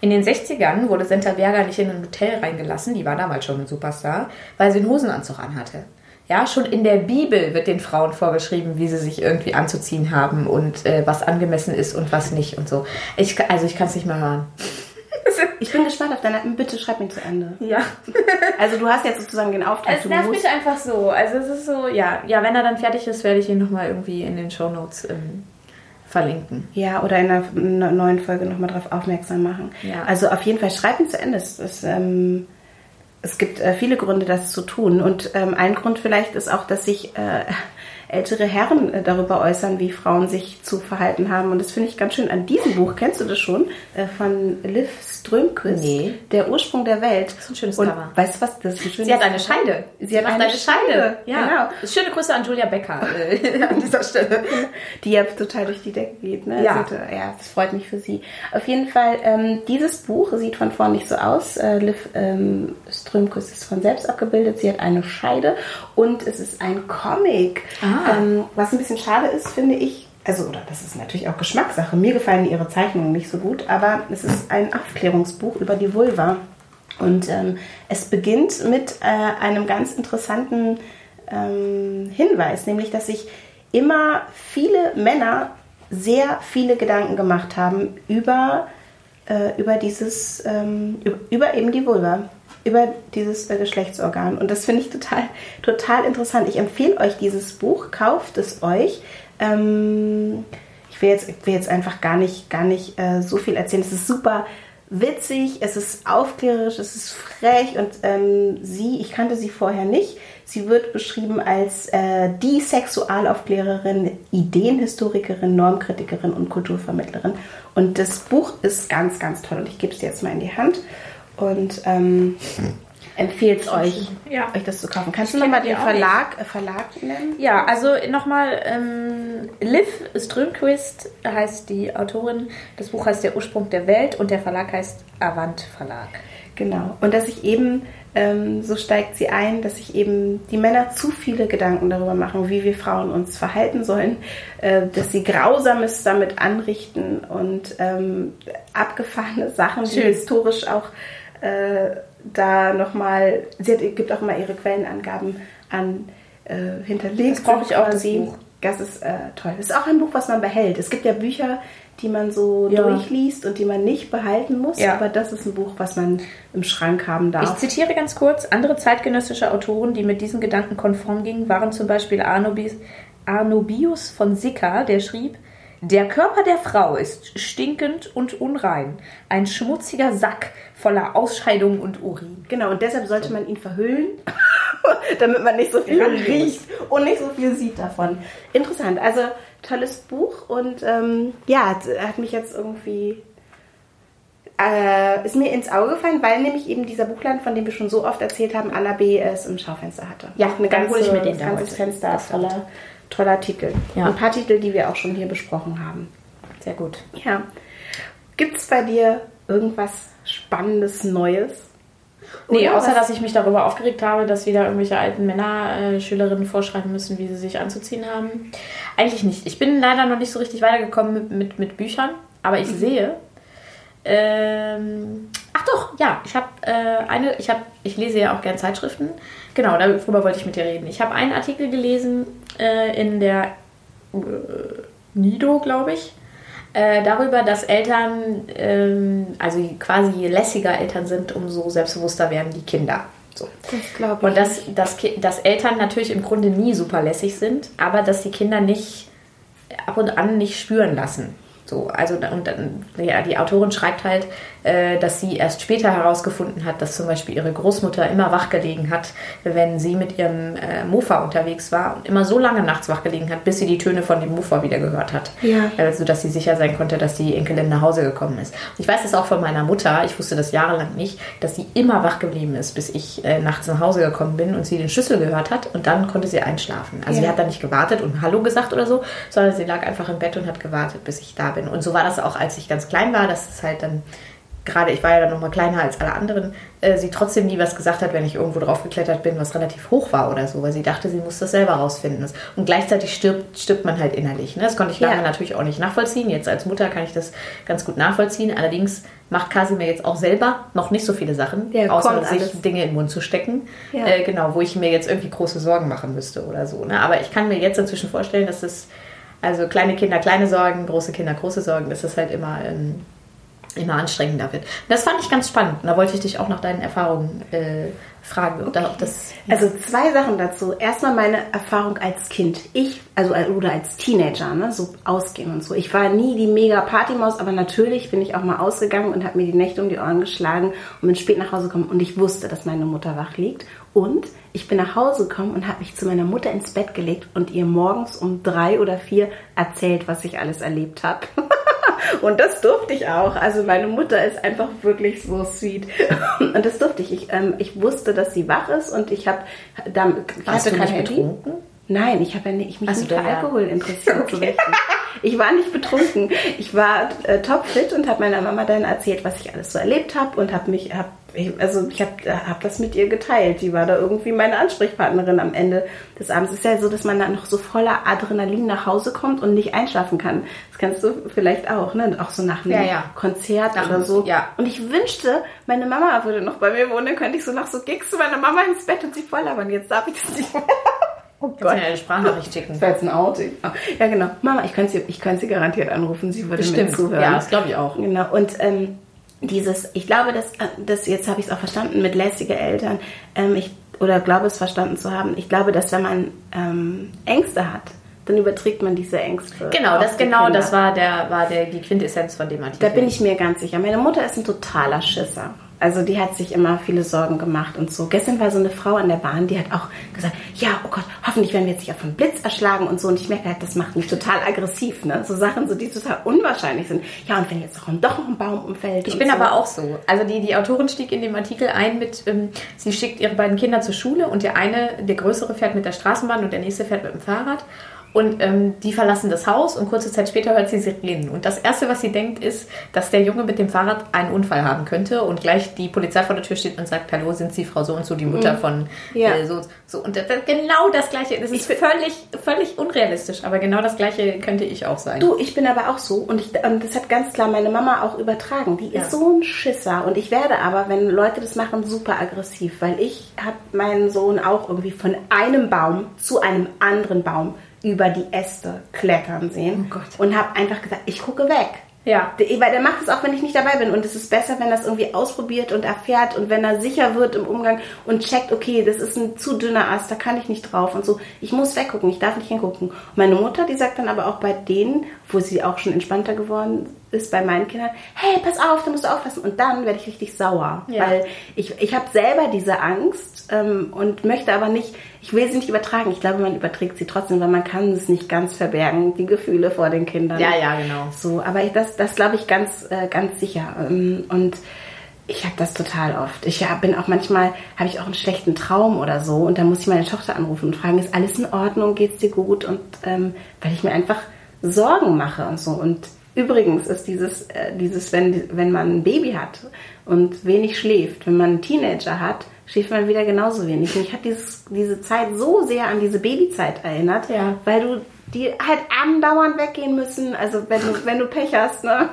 In den 60ern wurde Senta Berger nicht in ein Hotel reingelassen, die war damals schon ein Superstar, weil sie einen Hosenanzug anhatte. Ja, schon in der Bibel wird den Frauen vorgeschrieben, wie sie sich irgendwie anzuziehen haben und äh, was angemessen ist und was nicht und so. Ich, also ich kann es nicht mehr hören. Ich bin gespannt auf deine. Bitte schreib mir zu Ende. Ja. Also du hast jetzt sozusagen den Auftrag. Es nervt mich einfach so. Also es ist so, ja, ja, wenn er dann fertig ist, werde ich ihn nochmal irgendwie in den Shownotes ähm, verlinken. Ja, oder in einer ne- neuen Folge nochmal drauf aufmerksam machen. Ja. Also auf jeden Fall schreib ihn zu Ende. Das ist, ähm, es gibt äh, viele Gründe, das zu tun. Und ähm, ein Grund vielleicht ist auch, dass sich äh, ältere Herren äh, darüber äußern, wie Frauen sich zu verhalten haben. Und das finde ich ganz schön an diesem Buch. Kennst du das schon? Äh, von Liv Strömquist. Nee. Der Ursprung der Welt. Das ist ein schönes Und Cover. weißt du was? Das ist ein schönes Sie hat eine Scheide. Sie hat macht eine Scheide. Ja. Genau. Schöne Grüße an Julia Becker äh, an dieser Stelle. die ja total durch die Decke geht. Ne? Ja. Also, ja, das freut mich für sie. Auf jeden Fall, ähm, dieses Buch sieht von vorn nicht so aus. Äh, Liv ähm, Strömquist ist von selbst abgebildet. Sie hat eine Scheide und es ist ein Comic. Ah. Ähm, was ein bisschen schade ist, finde ich. Also, oder das ist natürlich auch Geschmackssache. Mir gefallen ihre Zeichnungen nicht so gut, aber es ist ein Aufklärungsbuch über die Vulva. Und ähm, es beginnt mit äh, einem ganz interessanten ähm, Hinweis, nämlich dass sich immer viele Männer sehr viele Gedanken gemacht haben über, äh, über dieses, ähm, über, über eben die Vulva, über dieses äh, Geschlechtsorgan. Und das finde ich total, total interessant. Ich empfehle euch dieses Buch, kauft es euch. Ähm, ich will jetzt, ich will jetzt einfach gar nicht, gar nicht äh, so viel erzählen. Es ist super witzig, es ist aufklärerisch, es ist frech und ähm, sie, ich kannte sie vorher nicht. Sie wird beschrieben als äh, die Sexualaufklärerin, Ideenhistorikerin, Normkritikerin und Kulturvermittlerin. Und das Buch ist ganz, ganz toll und ich gebe es dir jetzt mal in die Hand und ähm, empfehle es euch, Ja. euch das zu kaufen. Kannst du Ich nochmal kenn den die. Verlag, äh, Verlag nennen? Ja, also nochmal, ähm, Liv Strömquist heißt die Autorin. Das Buch heißt Der Ursprung der Welt und der Verlag heißt Avant Verlag. Genau. Und dass ich eben, ähm, so steigt sie ein, dass sich eben die Männer zu viele Gedanken darüber machen, wie wir Frauen uns verhalten sollen, äh, dass sie Grausames damit anrichten und ähm, abgefahrene Sachen, die Schön. historisch auch äh, da nochmal, sie hat, gibt auch mal ihre Quellenangaben an äh, hinterlegt. Das brauche ich auch, das. Buch. Das ist äh, toll. Das ist auch ein Buch, was man behält. Es gibt ja Bücher, die man so Ja. durchliest und die man nicht behalten muss, Ja. aber das ist ein Buch, was man im Schrank haben Ich darf. zitiere ganz kurz. Andere zeitgenössische Autoren, die mit diesen Gedanken konform gingen, waren zum Beispiel Arnobius, Arnobius von Sicker, der schrieb, der Körper der Frau ist stinkend und unrein, ein schmutziger Sack voller Ausscheidungen und Urin. Genau, und deshalb sollte man ihn verhüllen, damit man nicht so viel Grandios. riecht und nicht so viel sieht davon. Interessant, also tolles Buch und ähm, ja, hat, hat mich jetzt irgendwie äh, ist mir ins Auge gefallen, weil nämlich eben dieser Buchladen, von dem wir schon so oft erzählt haben, Anna B. es im Schaufenster hatte. Ja, eine dann ganze, hole ich mir den da ganzes heute. Fenster voller toller Titel. Ja. Ein paar Titel, die wir auch schon hier besprochen haben. Sehr gut. Ja. Gibt es bei dir irgendwas Spannendes, Neues? Nee, Oder außer was- dass ich mich darüber aufgeregt habe, dass wieder irgendwelche alten Männer äh, Schülerinnen vorschreiben müssen, wie sie sich anzuziehen haben. Eigentlich nicht. Ich bin leider noch nicht so richtig weitergekommen mit, mit, mit Büchern, aber ich sehe. Ähm, ach doch, ja, ich habe äh, eine, ich habe, ich lese ja auch gern Zeitschriften. Genau, darüber wollte ich mit dir reden. Ich habe einen Artikel gelesen äh, in der äh, Nido, glaube ich, äh, darüber, dass Eltern, ähm, also quasi je lässiger Eltern sind, umso selbstbewusster werden die Kinder. So. Das glaube Und dass, dass, dass Eltern natürlich im Grunde nie super lässig sind, aber dass die Kinder nicht ab und an nicht spüren lassen. So, also und dann, ja, die Autorin schreibt halt, dass sie erst später herausgefunden hat, dass zum Beispiel ihre Großmutter immer wach gelegen hat, wenn sie mit ihrem äh, Mofa unterwegs war und immer so lange nachts wach gelegen hat, bis sie die Töne von dem Mofa wieder gehört hat. Ja. Also, dass sie sicher sein konnte, dass die Enkelin nach Hause gekommen ist. Und ich weiß das auch von meiner Mutter, ich wusste das jahrelang nicht, dass sie immer wach geblieben ist, bis ich äh, nachts nach Hause gekommen bin und sie den Schlüssel gehört hat und dann konnte sie einschlafen. Also Ja. sie hat dann nicht gewartet und Hallo gesagt oder so, sondern sie lag einfach im Bett und hat gewartet, bis ich da bin. Und so war das auch, als ich ganz klein war, dass es halt dann gerade ich war ja dann noch mal kleiner als alle anderen, äh, sie trotzdem nie was gesagt hat, wenn ich irgendwo drauf geklettert bin, was relativ hoch war oder so, weil sie dachte, sie muss das selber rausfinden. Und gleichzeitig stirbt, stirbt man halt innerlich. Ne? Das konnte ich lange Ja. natürlich auch nicht nachvollziehen. Jetzt als Mutter kann ich das ganz gut nachvollziehen. Allerdings macht Kasimir jetzt auch selber noch nicht so viele Sachen, Ja, außer sich alles. Dinge in den Mund zu stecken. Ja. Äh, genau, wo ich mir jetzt irgendwie große Sorgen machen müsste oder so. Ne? Aber ich kann mir jetzt inzwischen vorstellen, dass das, also kleine Kinder kleine Sorgen, große Kinder große Sorgen, dass das halt immer ähm, immer anstrengender wird. Das fand ich ganz spannend. Und da wollte ich dich auch nach deinen Erfahrungen äh, fragen, okay. das. Ja. Also zwei Sachen dazu. Erstmal meine Erfahrung als Kind. Ich, also oder als Teenager, ne, so ausgehen und so. Ich war nie die mega Partymaus, aber natürlich bin ich auch mal ausgegangen und habe mir die Nächte um die Ohren geschlagen und bin spät nach Hause gekommen und ich wusste, dass meine Mutter wach liegt. Und ich bin nach Hause gekommen und habe mich zu meiner Mutter ins Bett gelegt und ihr morgens um drei oder vier erzählt, was ich alles erlebt habe. Und das durfte ich auch. Also meine Mutter ist einfach wirklich so sweet. Und das durfte ich. Ich, ähm, ich wusste, dass sie wach ist und ich habe ich Hast du Handy. Betrunken? Nein, ich habe ja nicht, mich also nicht für Alkohol interessiert. Okay. Ich war nicht betrunken. Ich war äh, topfit und habe meiner Mama dann erzählt, was ich alles so erlebt habe und habe mich, hab, also ich habe hab das mit ihr geteilt. Die war da irgendwie meine Ansprechpartnerin am Ende des Abends. Es ist ja so, dass man dann noch so voller Adrenalin nach Hause kommt und nicht einschlafen kann. Das kennst du vielleicht auch, ne? Auch so nach einem ja, ja. Konzert nach, oder so. Ja. Und ich wünschte, meine Mama würde noch bei mir wohnen, dann könnte ich so nach so Gigs zu meiner Mama ins Bett und sie voll labern. Jetzt darf ich das nicht mehr. Oh Gott. Jetzt eine Sprachnachricht schicken. Das war jetzt ein Outing. Ja, genau. Mama, ich könnte sie, ich könnte sie garantiert anrufen. Sie würde Bestimmt. mir zuhören. Ja, das glaube ich auch. Genau. Und ähm, dieses, ich glaube, dass, dass jetzt habe ich es auch verstanden mit lästige Eltern. Ähm, ich, oder glaube es verstanden zu haben. Ich glaube, dass wenn man ähm, Ängste hat, dann überträgt man diese Ängste. Genau, das genau, Kinder. das war der, war der die Quintessenz von dem Artikel. Da bin ich mir ganz sicher. Meine Mutter ist ein totaler Schisser. Also die hat sich immer viele Sorgen gemacht und so. Gestern war so eine Frau an der Bahn, die hat auch gesagt, ja, oh Gott, hoffentlich werden wir jetzt nicht auf einen Blitz erschlagen und so. Und ich merke halt, das macht mich total aggressiv, ne? So Sachen, so die total unwahrscheinlich sind. Ja, und wenn jetzt doch, doch noch ein Baum umfällt. Ich bin so. aber auch so. Also die, die Autorin stieg in dem Artikel ein mit, ähm, sie schickt ihre beiden Kinder zur Schule und der eine, der größere fährt mit der Straßenbahn und der nächste fährt mit dem Fahrrad. Und ähm, die verlassen das Haus und kurze Zeit später hört sie Sirenen. Und das Erste, was sie denkt, ist, dass der Junge mit dem Fahrrad einen Unfall haben könnte und gleich die Polizei vor der Tür steht und sagt, hallo, sind Sie Frau so und so, die Mutter mhm. von ja. äh, so, so. Und das, genau das Gleiche. Das ist völlig, völlig unrealistisch, aber genau das Gleiche könnte ich auch sein. Du, ich bin aber auch so und, ich, und das hat ganz klar meine Mama auch übertragen. Die ja. ist so ein Schisser und ich werde aber, wenn Leute das machen, super aggressiv, weil ich habe meinen Sohn auch irgendwie von einem Baum zu einem anderen Baum über die Äste klettern sehen oh und habe einfach gesagt, ich gucke weg. Ja. Weil der macht es auch, wenn ich nicht dabei bin. Und es ist besser, wenn er es irgendwie ausprobiert und erfährt und wenn er sicher wird im Umgang und checkt, okay, das ist ein zu dünner Ast, da kann ich nicht drauf und so. Ich muss weggucken, ich darf nicht hingucken. Und meine Mutter, die sagt dann aber auch bei denen, wo sie auch schon entspannter geworden ist bei meinen Kindern, hey, pass auf, da musst du aufpassen. Und dann werde ich richtig sauer. Ja. Weil ich, ich habe selber diese Angst ähm, und möchte aber nicht, ich will sie nicht übertragen. Ich glaube, man überträgt sie trotzdem, weil man kann es nicht ganz verbergen, die Gefühle vor den Kindern. Ja, ja, genau. So, aber das, das glaube ich ganz, äh, ganz sicher. Ähm, und ich habe das total oft. Ich bin auch manchmal, habe ich auch einen schlechten Traum oder so und dann muss ich meine Tochter anrufen und fragen, ist alles in Ordnung, geht's dir gut? Und ähm, weil ich mir einfach Sorgen mache und so. Und übrigens ist dieses, äh, dieses wenn, wenn man ein Baby hat und wenig schläft, wenn man einen Teenager hat, schläft man wieder genauso wenig. Und ich habe diese Zeit so sehr an diese Babyzeit erinnert, ja. weil du die halt andauernd weggehen müssen, also wenn du, wenn du Pech hast, ne?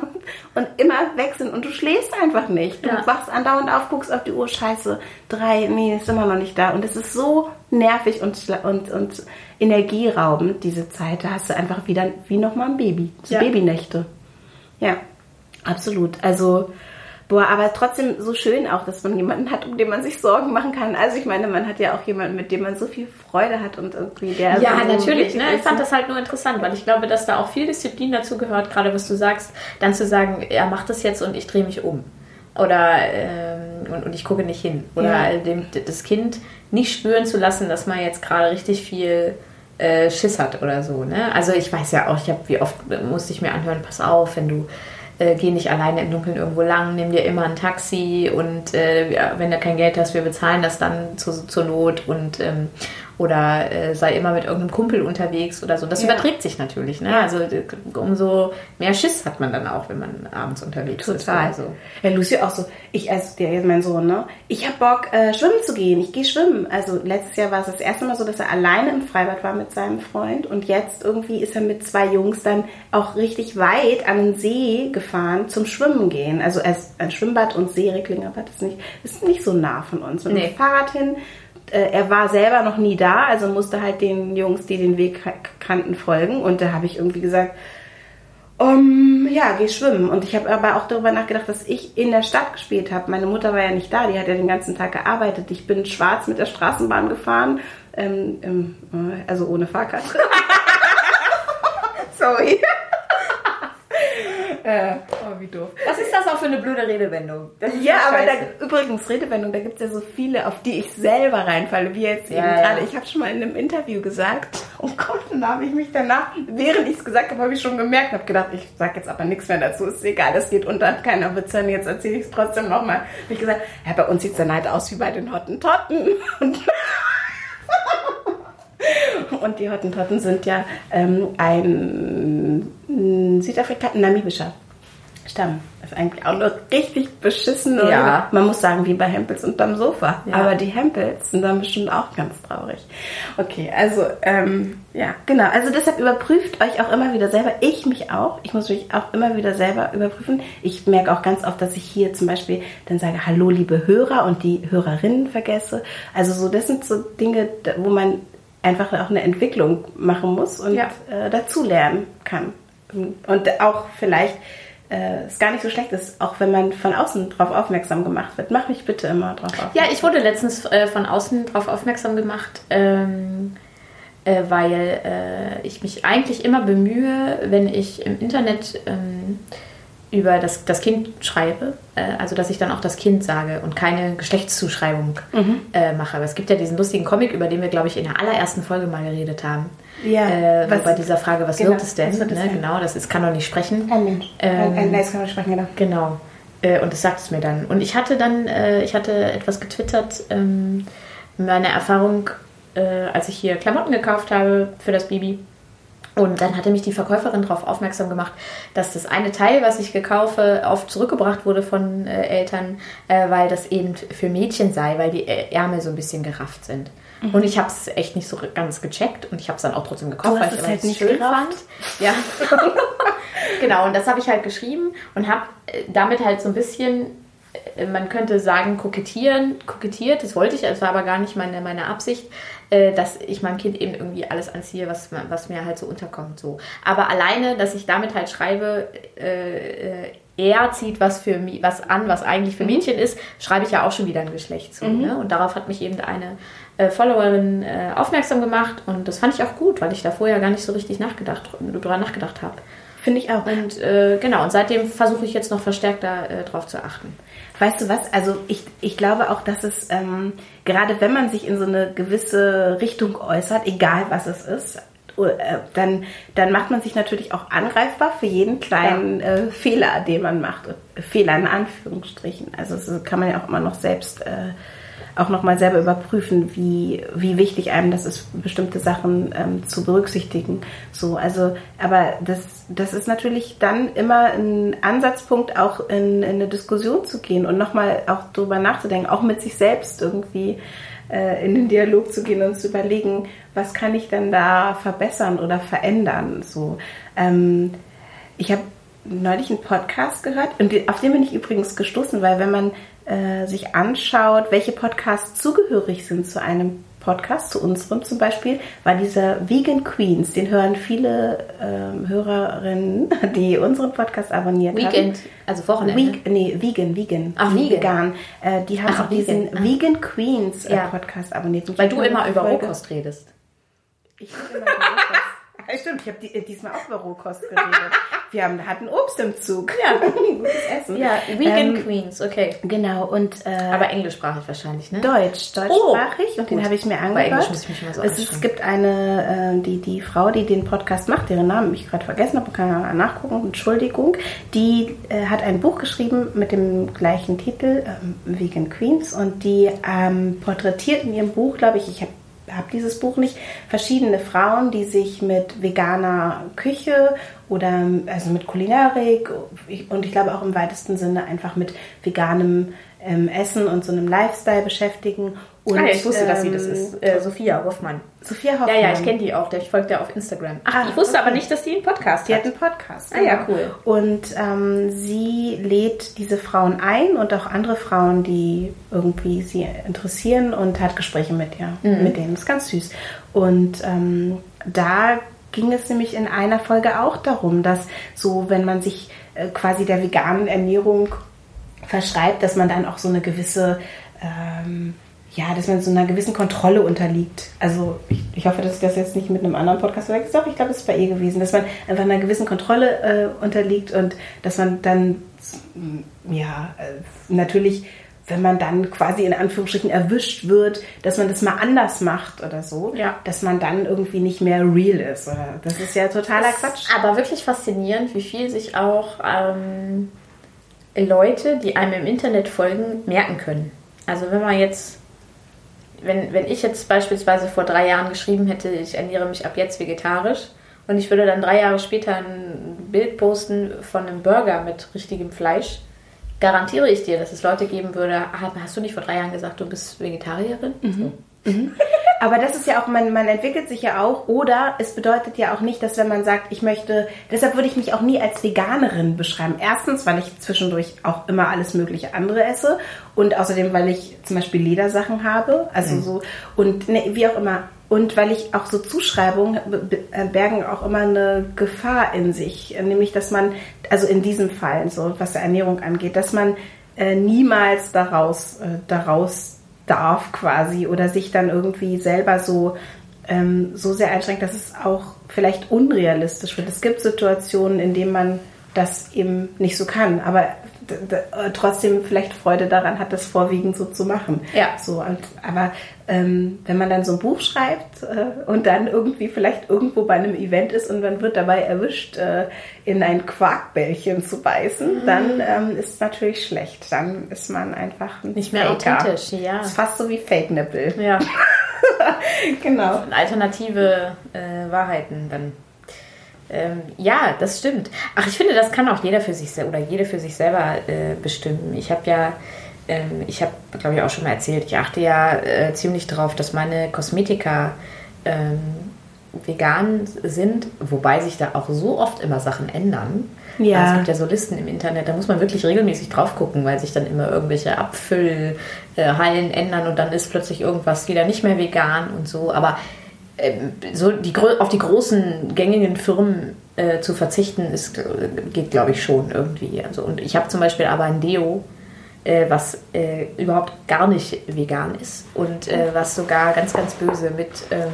Und immer weg sind und du schläfst einfach nicht. Du ja. wachst andauernd auf, guckst auf die Uhr, scheiße, drei, nee, ist immer noch nicht da. Und es ist so nervig und, und, und energieraubend, diese Zeit. Da hast du einfach wieder wie nochmal ein Baby. Ja. Babynächte. Ja, absolut. Also Boah, aber trotzdem so schön auch, dass man jemanden hat, um den man sich Sorgen machen kann. Also ich meine, man hat ja auch jemanden, mit dem man so viel Freude hat und irgendwie der. Ja, so natürlich. Ne? Ich fand das halt nur interessant, weil ich glaube, dass da auch viel Disziplin dazu gehört, gerade was du sagst, dann zu sagen, er macht das jetzt und ich drehe mich um. Oder ähm, und, und, ich gucke nicht hin. Oder ja. dem, das Kind nicht spüren zu lassen, dass man jetzt gerade richtig viel äh, Schiss hat oder so. Ne? Also ich weiß ja auch, ich habe, wie oft musste ich mir anhören, pass auf, wenn du äh, geh nicht alleine im Dunkeln irgendwo lang, nimm dir immer ein Taxi und äh, wenn du kein Geld hast, wir bezahlen das dann zu, zur Not und ähm, oder äh, sei immer mit irgendeinem Kumpel unterwegs oder so. Das ja. überträgt sich natürlich. Ne? Ja. Also umso mehr Schiss hat man dann auch, wenn man abends unterwegs Total. ist. Total. So. Ja, Lucy auch so. Ich, also der ist mein Sohn, ne? Ich habe Bock, äh, schwimmen zu gehen. Ich gehe schwimmen. Also letztes Jahr war es das erste Mal so, dass er alleine im Freibad war mit seinem Freund und jetzt irgendwie ist er mit zwei Jungs dann auch richtig weit an den See gefahren zum Schwimmen gehen. Also ein Schwimmbad und See, Recklingerbad ist nicht, ist nicht so nah von uns. Mit nee. dem Fahrrad hin, äh, er war selber noch nie da, also musste halt den Jungs, die den Weg kannten, folgen. Und da habe ich irgendwie gesagt, Um, ja, geh schwimmen. Und ich habe aber auch darüber nachgedacht, dass ich in der Stadt gespielt habe. Meine Mutter war ja nicht da, die hat ja den ganzen Tag gearbeitet. Ich bin schwarz mit der Straßenbahn gefahren, ähm, ähm, also ohne Fahrkarte. Sorry. Äh, oh, wie doof. Was ist das auch für eine blöde Redewendung? Ja, aber da, übrigens Redewendung, da gibt es ja so viele, auf die ich selber reinfalle, wie jetzt eben ja, gerade. Ja. Ich habe schon mal in einem Interview gesagt, oh Gott, dann habe ich mich danach, während ich es gesagt habe, habe ich schon gemerkt, habe gedacht, ich sage jetzt aber nichts mehr dazu, ist egal, das geht unter, keiner wird hören, jetzt erzähle ich es trotzdem nochmal. Habe ich gesagt, ja, bei uns sieht es dann halt aus wie bei den Hottentotten. Und und die Hottentotten sind ja ähm, ein Südafrika, namibischer Stamm. Das ist eigentlich auch nur richtig beschissen. Ja. Man muss sagen, wie bei Hempels unterm Sofa. Ja. Aber die Hempels sind dann bestimmt auch ganz traurig. Okay, also, ähm, ja, genau. Also deshalb überprüft euch auch immer wieder selber. Ich mich auch. Ich muss mich auch immer wieder selber überprüfen. Ich merke auch ganz oft, dass ich hier zum Beispiel dann sage, hallo liebe Hörer und die Hörerinnen vergesse. Also so, das sind so Dinge, wo man einfach auch eine Entwicklung machen muss und ja. äh, dazulernen kann. Und auch vielleicht äh, es gar nicht so schlecht ist, auch wenn man von außen darauf aufmerksam gemacht wird. Mach mich bitte immer darauf aufmerksam. Ja, ich wurde letztens äh, von außen darauf aufmerksam gemacht, ähm, äh, weil äh, ich mich eigentlich immer bemühe, wenn ich im Internet ähm, über das, das Kind schreibe, äh, also dass ich dann auch das Kind sage und keine Geschlechtszuschreibung mhm. äh, mache. Aber es gibt ja diesen lustigen Comic, über den wir, glaube ich, in der allerersten Folge mal geredet haben. Ja. Äh, was, bei dieser Frage, was genau, wird es denn? Wird ne? Genau, das ist, kann doch nicht sprechen. Ein Mensch. Ähm, ein, es kann doch nicht sprechen, genau. Genau. Äh, und das sagt es mir dann. Und ich hatte dann, äh, ich hatte etwas getwittert, ähm, meine Erfahrung, äh, als ich hier Klamotten gekauft habe für das Baby und dann hatte mich die Verkäuferin darauf aufmerksam gemacht, dass das eine Teil, was ich gekaufe, oft zurückgebracht wurde von äh, Eltern, äh, weil das eben für Mädchen sei, weil die Ärmel so ein bisschen gerafft sind. Mhm. Und ich habe es echt nicht so ganz gecheckt und ich habe es dann auch trotzdem gekauft, weil ich es halt nicht schön gerafft. fand. Ja. genau, und das habe ich halt geschrieben und habe äh, damit halt so ein bisschen äh, man könnte sagen, kokettieren, kokettiert, das wollte ich, das war aber gar nicht meine, meine Absicht, äh, dass ich meinem Kind eben irgendwie alles anziehe, was, was mir halt so unterkommt. So. Aber alleine, dass ich damit halt schreibe, äh, äh er zieht was für was an, was eigentlich für mhm. Mädchen ist, schreibe ich ja auch schon wieder ein Geschlecht zu. Mhm. Ne? Und darauf hat mich eben eine äh, Followerin äh, aufmerksam gemacht und das fand ich auch gut, weil ich da vorher gar nicht so richtig nachgedacht, drüber nachgedacht habe. Finde ich auch. Und äh, genau, und seitdem versuche ich jetzt noch verstärkter äh, drauf zu achten. Weißt du was? Also ich, ich glaube auch, dass es ähm, gerade wenn man sich in so eine gewisse Richtung äußert, egal was es ist, äh, dann, dann macht man sich natürlich auch angreifbar für jeden kleinen ja. äh, Fehler, den man macht. Fehler in Anführungsstrichen. Also das kann man ja auch immer noch selbst äh, auch nochmal selber überprüfen, wie, wie wichtig einem das ist, bestimmte Sachen ähm, zu berücksichtigen. So, also, aber das, das ist natürlich dann immer ein Ansatzpunkt, auch in, in eine Diskussion zu gehen und nochmal auch drüber nachzudenken, auch mit sich selbst irgendwie äh, in den Dialog zu gehen und zu überlegen, was kann ich denn da verbessern oder verändern. So, ähm, ich habe neulich einen Podcast gehört und auf den bin ich übrigens gestoßen, weil wenn man äh, sich anschaut, welche Podcasts zugehörig sind zu einem Podcast, zu unserem zum Beispiel, war dieser Vegan Queens. Den hören viele ähm, Hörerinnen, die unseren Podcast abonniert Weekend, haben. also Wochenende? Week, nee, Vegan, Vegan. Ach, Vegan. vegan. Äh, die haben Ach, auch diesen vegan. Vegan Queens äh, ja. Podcast abonniert. Weil du immer über Rohkost redest. Ich rede immer über Rohkost. Stimmt, ich habe die, äh, diesmal auch über Rohkost geredet. Wir haben, hatten Obst im Zug. Ja, gutes Essen. Ja, Vegan ähm, Queens, okay. Genau, und... Äh, Aber englischsprachig wahrscheinlich, ne? Deutsch, deutschsprachig. Oh, und den habe ich mir angehört. Bei Englisch muss ich mich mal so es, es gibt eine, äh, die, die Frau, die den Podcast macht, deren Namen ich gerade vergessen habe, kann man nachgucken, Entschuldigung, die äh, hat ein Buch geschrieben mit dem gleichen Titel, ähm, Vegan Queens, und die ähm, porträtiert in ihrem Buch, glaube ich, ich habe habe dieses Buch nicht, verschiedene Frauen, die sich mit veganer Küche oder also mit Kulinarik und ich glaube auch im weitesten Sinne einfach mit veganem ähm, Essen und so einem Lifestyle beschäftigen. Und, ah, ja, ich wusste, ähm, dass sie das ist. Äh, Sophia Hoffmann. Sophia Hoffmann. Ja, ja, ich kenne die auch. Ich folge der auf Instagram. Ach, ah, ich wusste okay. aber nicht, dass die einen Podcast die hat. Die hat einen Podcast. Ah ja, genau. cool. Und ähm, sie lädt diese Frauen ein und auch andere Frauen, die irgendwie sie interessieren und hat Gespräche mit ihr, mhm. mit denen. Das ist ganz süß. Und ähm, da ging es nämlich in einer Folge auch darum, dass so, wenn man sich äh, quasi der veganen Ernährung verschreibt, dass man dann auch so eine gewisse ähm, ja, dass man so einer gewissen Kontrolle unterliegt. Also ich, ich hoffe, dass ich das jetzt nicht mit einem anderen Podcast verwechselt habe. Ich glaube, es ist bei ihr gewesen, dass man einfach einer gewissen Kontrolle äh, unterliegt und dass man dann, ja, äh, natürlich, wenn man dann quasi in Anführungsstrichen erwischt wird, dass man das mal anders macht oder so, Ja. dass man dann irgendwie nicht mehr real ist. Oder? Das ist ja totaler Quatsch. Aber wirklich faszinierend, wie viel sich auch ähm, Leute, die einem im Internet folgen, merken können. Also wenn man jetzt, wenn, wenn ich jetzt beispielsweise vor drei Jahren geschrieben hätte, ich ernähre mich ab jetzt vegetarisch und ich würde dann drei Jahre später ein Bild posten von einem Burger mit richtigem Fleisch, garantiere ich dir, dass es Leute geben würde, "Ah, hast du nicht vor drei Jahren gesagt, du bist Vegetarierin? So. Aber das ist ja auch, man, man entwickelt sich ja auch, oder es bedeutet ja auch nicht, dass wenn man sagt, ich möchte, deshalb würde ich mich auch nie als Veganerin beschreiben. Erstens, weil ich zwischendurch auch immer alles mögliche andere esse und außerdem, weil ich zum Beispiel Ledersachen habe, also so, und ne, wie auch immer. Und weil ich auch so Zuschreibungen äh, bergen auch immer eine Gefahr in sich, nämlich dass man, also in diesem Fall, so was der Ernährung angeht, dass man äh, niemals daraus, äh, daraus darf quasi oder sich dann irgendwie selber so, ähm, so sehr einschränkt, dass es auch vielleicht unrealistisch wird. Es gibt Situationen, in denen man das eben nicht so kann, aber äh, trotzdem vielleicht Freude daran hat, das vorwiegend so zu machen. Ja. So, und, aber ähm, wenn man dann so ein Buch schreibt äh, und dann irgendwie vielleicht irgendwo bei einem Event ist und man wird dabei erwischt, äh, in ein Quarkbällchen zu beißen, dann ähm, ist natürlich schlecht. Dann ist man einfach ein Nicht mehr Faker. authentisch, ja. Ist fast so wie Fake Nipple. Ja. Genau. alternative äh, Wahrheiten dann. Ähm, ja, das stimmt. Ach, ich finde, das kann auch jeder für sich oder jede für sich selber äh, bestimmen. Ich habe ja, ähm, ich habe, glaube ich, auch schon mal erzählt, ich achte ja äh, ziemlich darauf, dass meine Kosmetika ähm, vegan sind, wobei sich da auch so oft immer Sachen ändern. Ja. Also es gibt ja so Listen im Internet, da muss man wirklich regelmäßig drauf gucken, weil sich dann immer irgendwelche Abfüllhallen ändern und dann ist plötzlich irgendwas wieder nicht mehr vegan und so. Aber so die, auf die großen gängigen Firmen äh, zu verzichten, ist, äh, geht, glaube ich, schon irgendwie. Also, und ich habe zum Beispiel aber ein Deo, äh, was äh, überhaupt gar nicht vegan ist und äh, was sogar ganz, ganz böse mit ähm,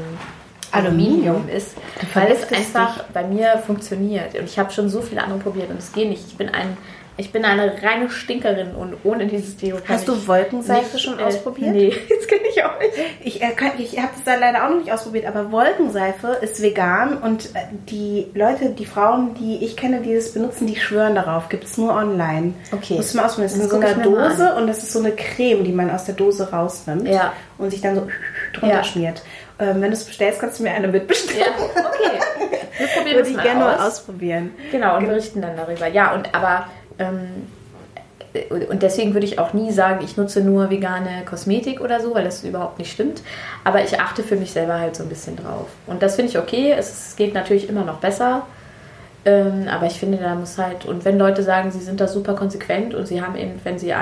Aluminium ist, weil es einfach bei mir funktioniert. Und ich habe schon so viele andere probiert und es geht nicht. Ich bin ein ich bin eine reine Stinkerin und ohne dieses Deo kann Hast du ich Wolkenseife schon äh, ausprobiert? Nee, das kann ich auch nicht. Ich, äh, kann- ich habe das da leider auch noch nicht ausprobiert, aber Wolkenseife ist vegan und äh, die Leute, die Frauen, die ich kenne, die das benutzen, die schwören darauf. Gibt es nur online. Okay. Musst du mal ausprobieren. Das ist in so einer ich mal Dose und das ist so eine Creme, die man aus der Dose rausnimmt Ja. und sich dann so drunter Ja. schmiert. Ähm, wenn du es bestellst, kannst du mir eine mitbestellen. Ja, okay. Wir probieren Würde das ich mal gerne mal aus. ausprobieren. Genau, und berichten dann darüber. Ja, und aber und deswegen würde ich auch nie sagen, ich nutze nur vegane Kosmetik oder so, weil das überhaupt nicht stimmt. Aber ich achte für mich selber halt so ein bisschen drauf. Und das finde ich okay. Es geht natürlich immer noch besser. Ähm, aber ich finde, da muss halt, und wenn Leute sagen, sie sind da super konsequent und sie haben eben, wenn sie, äh,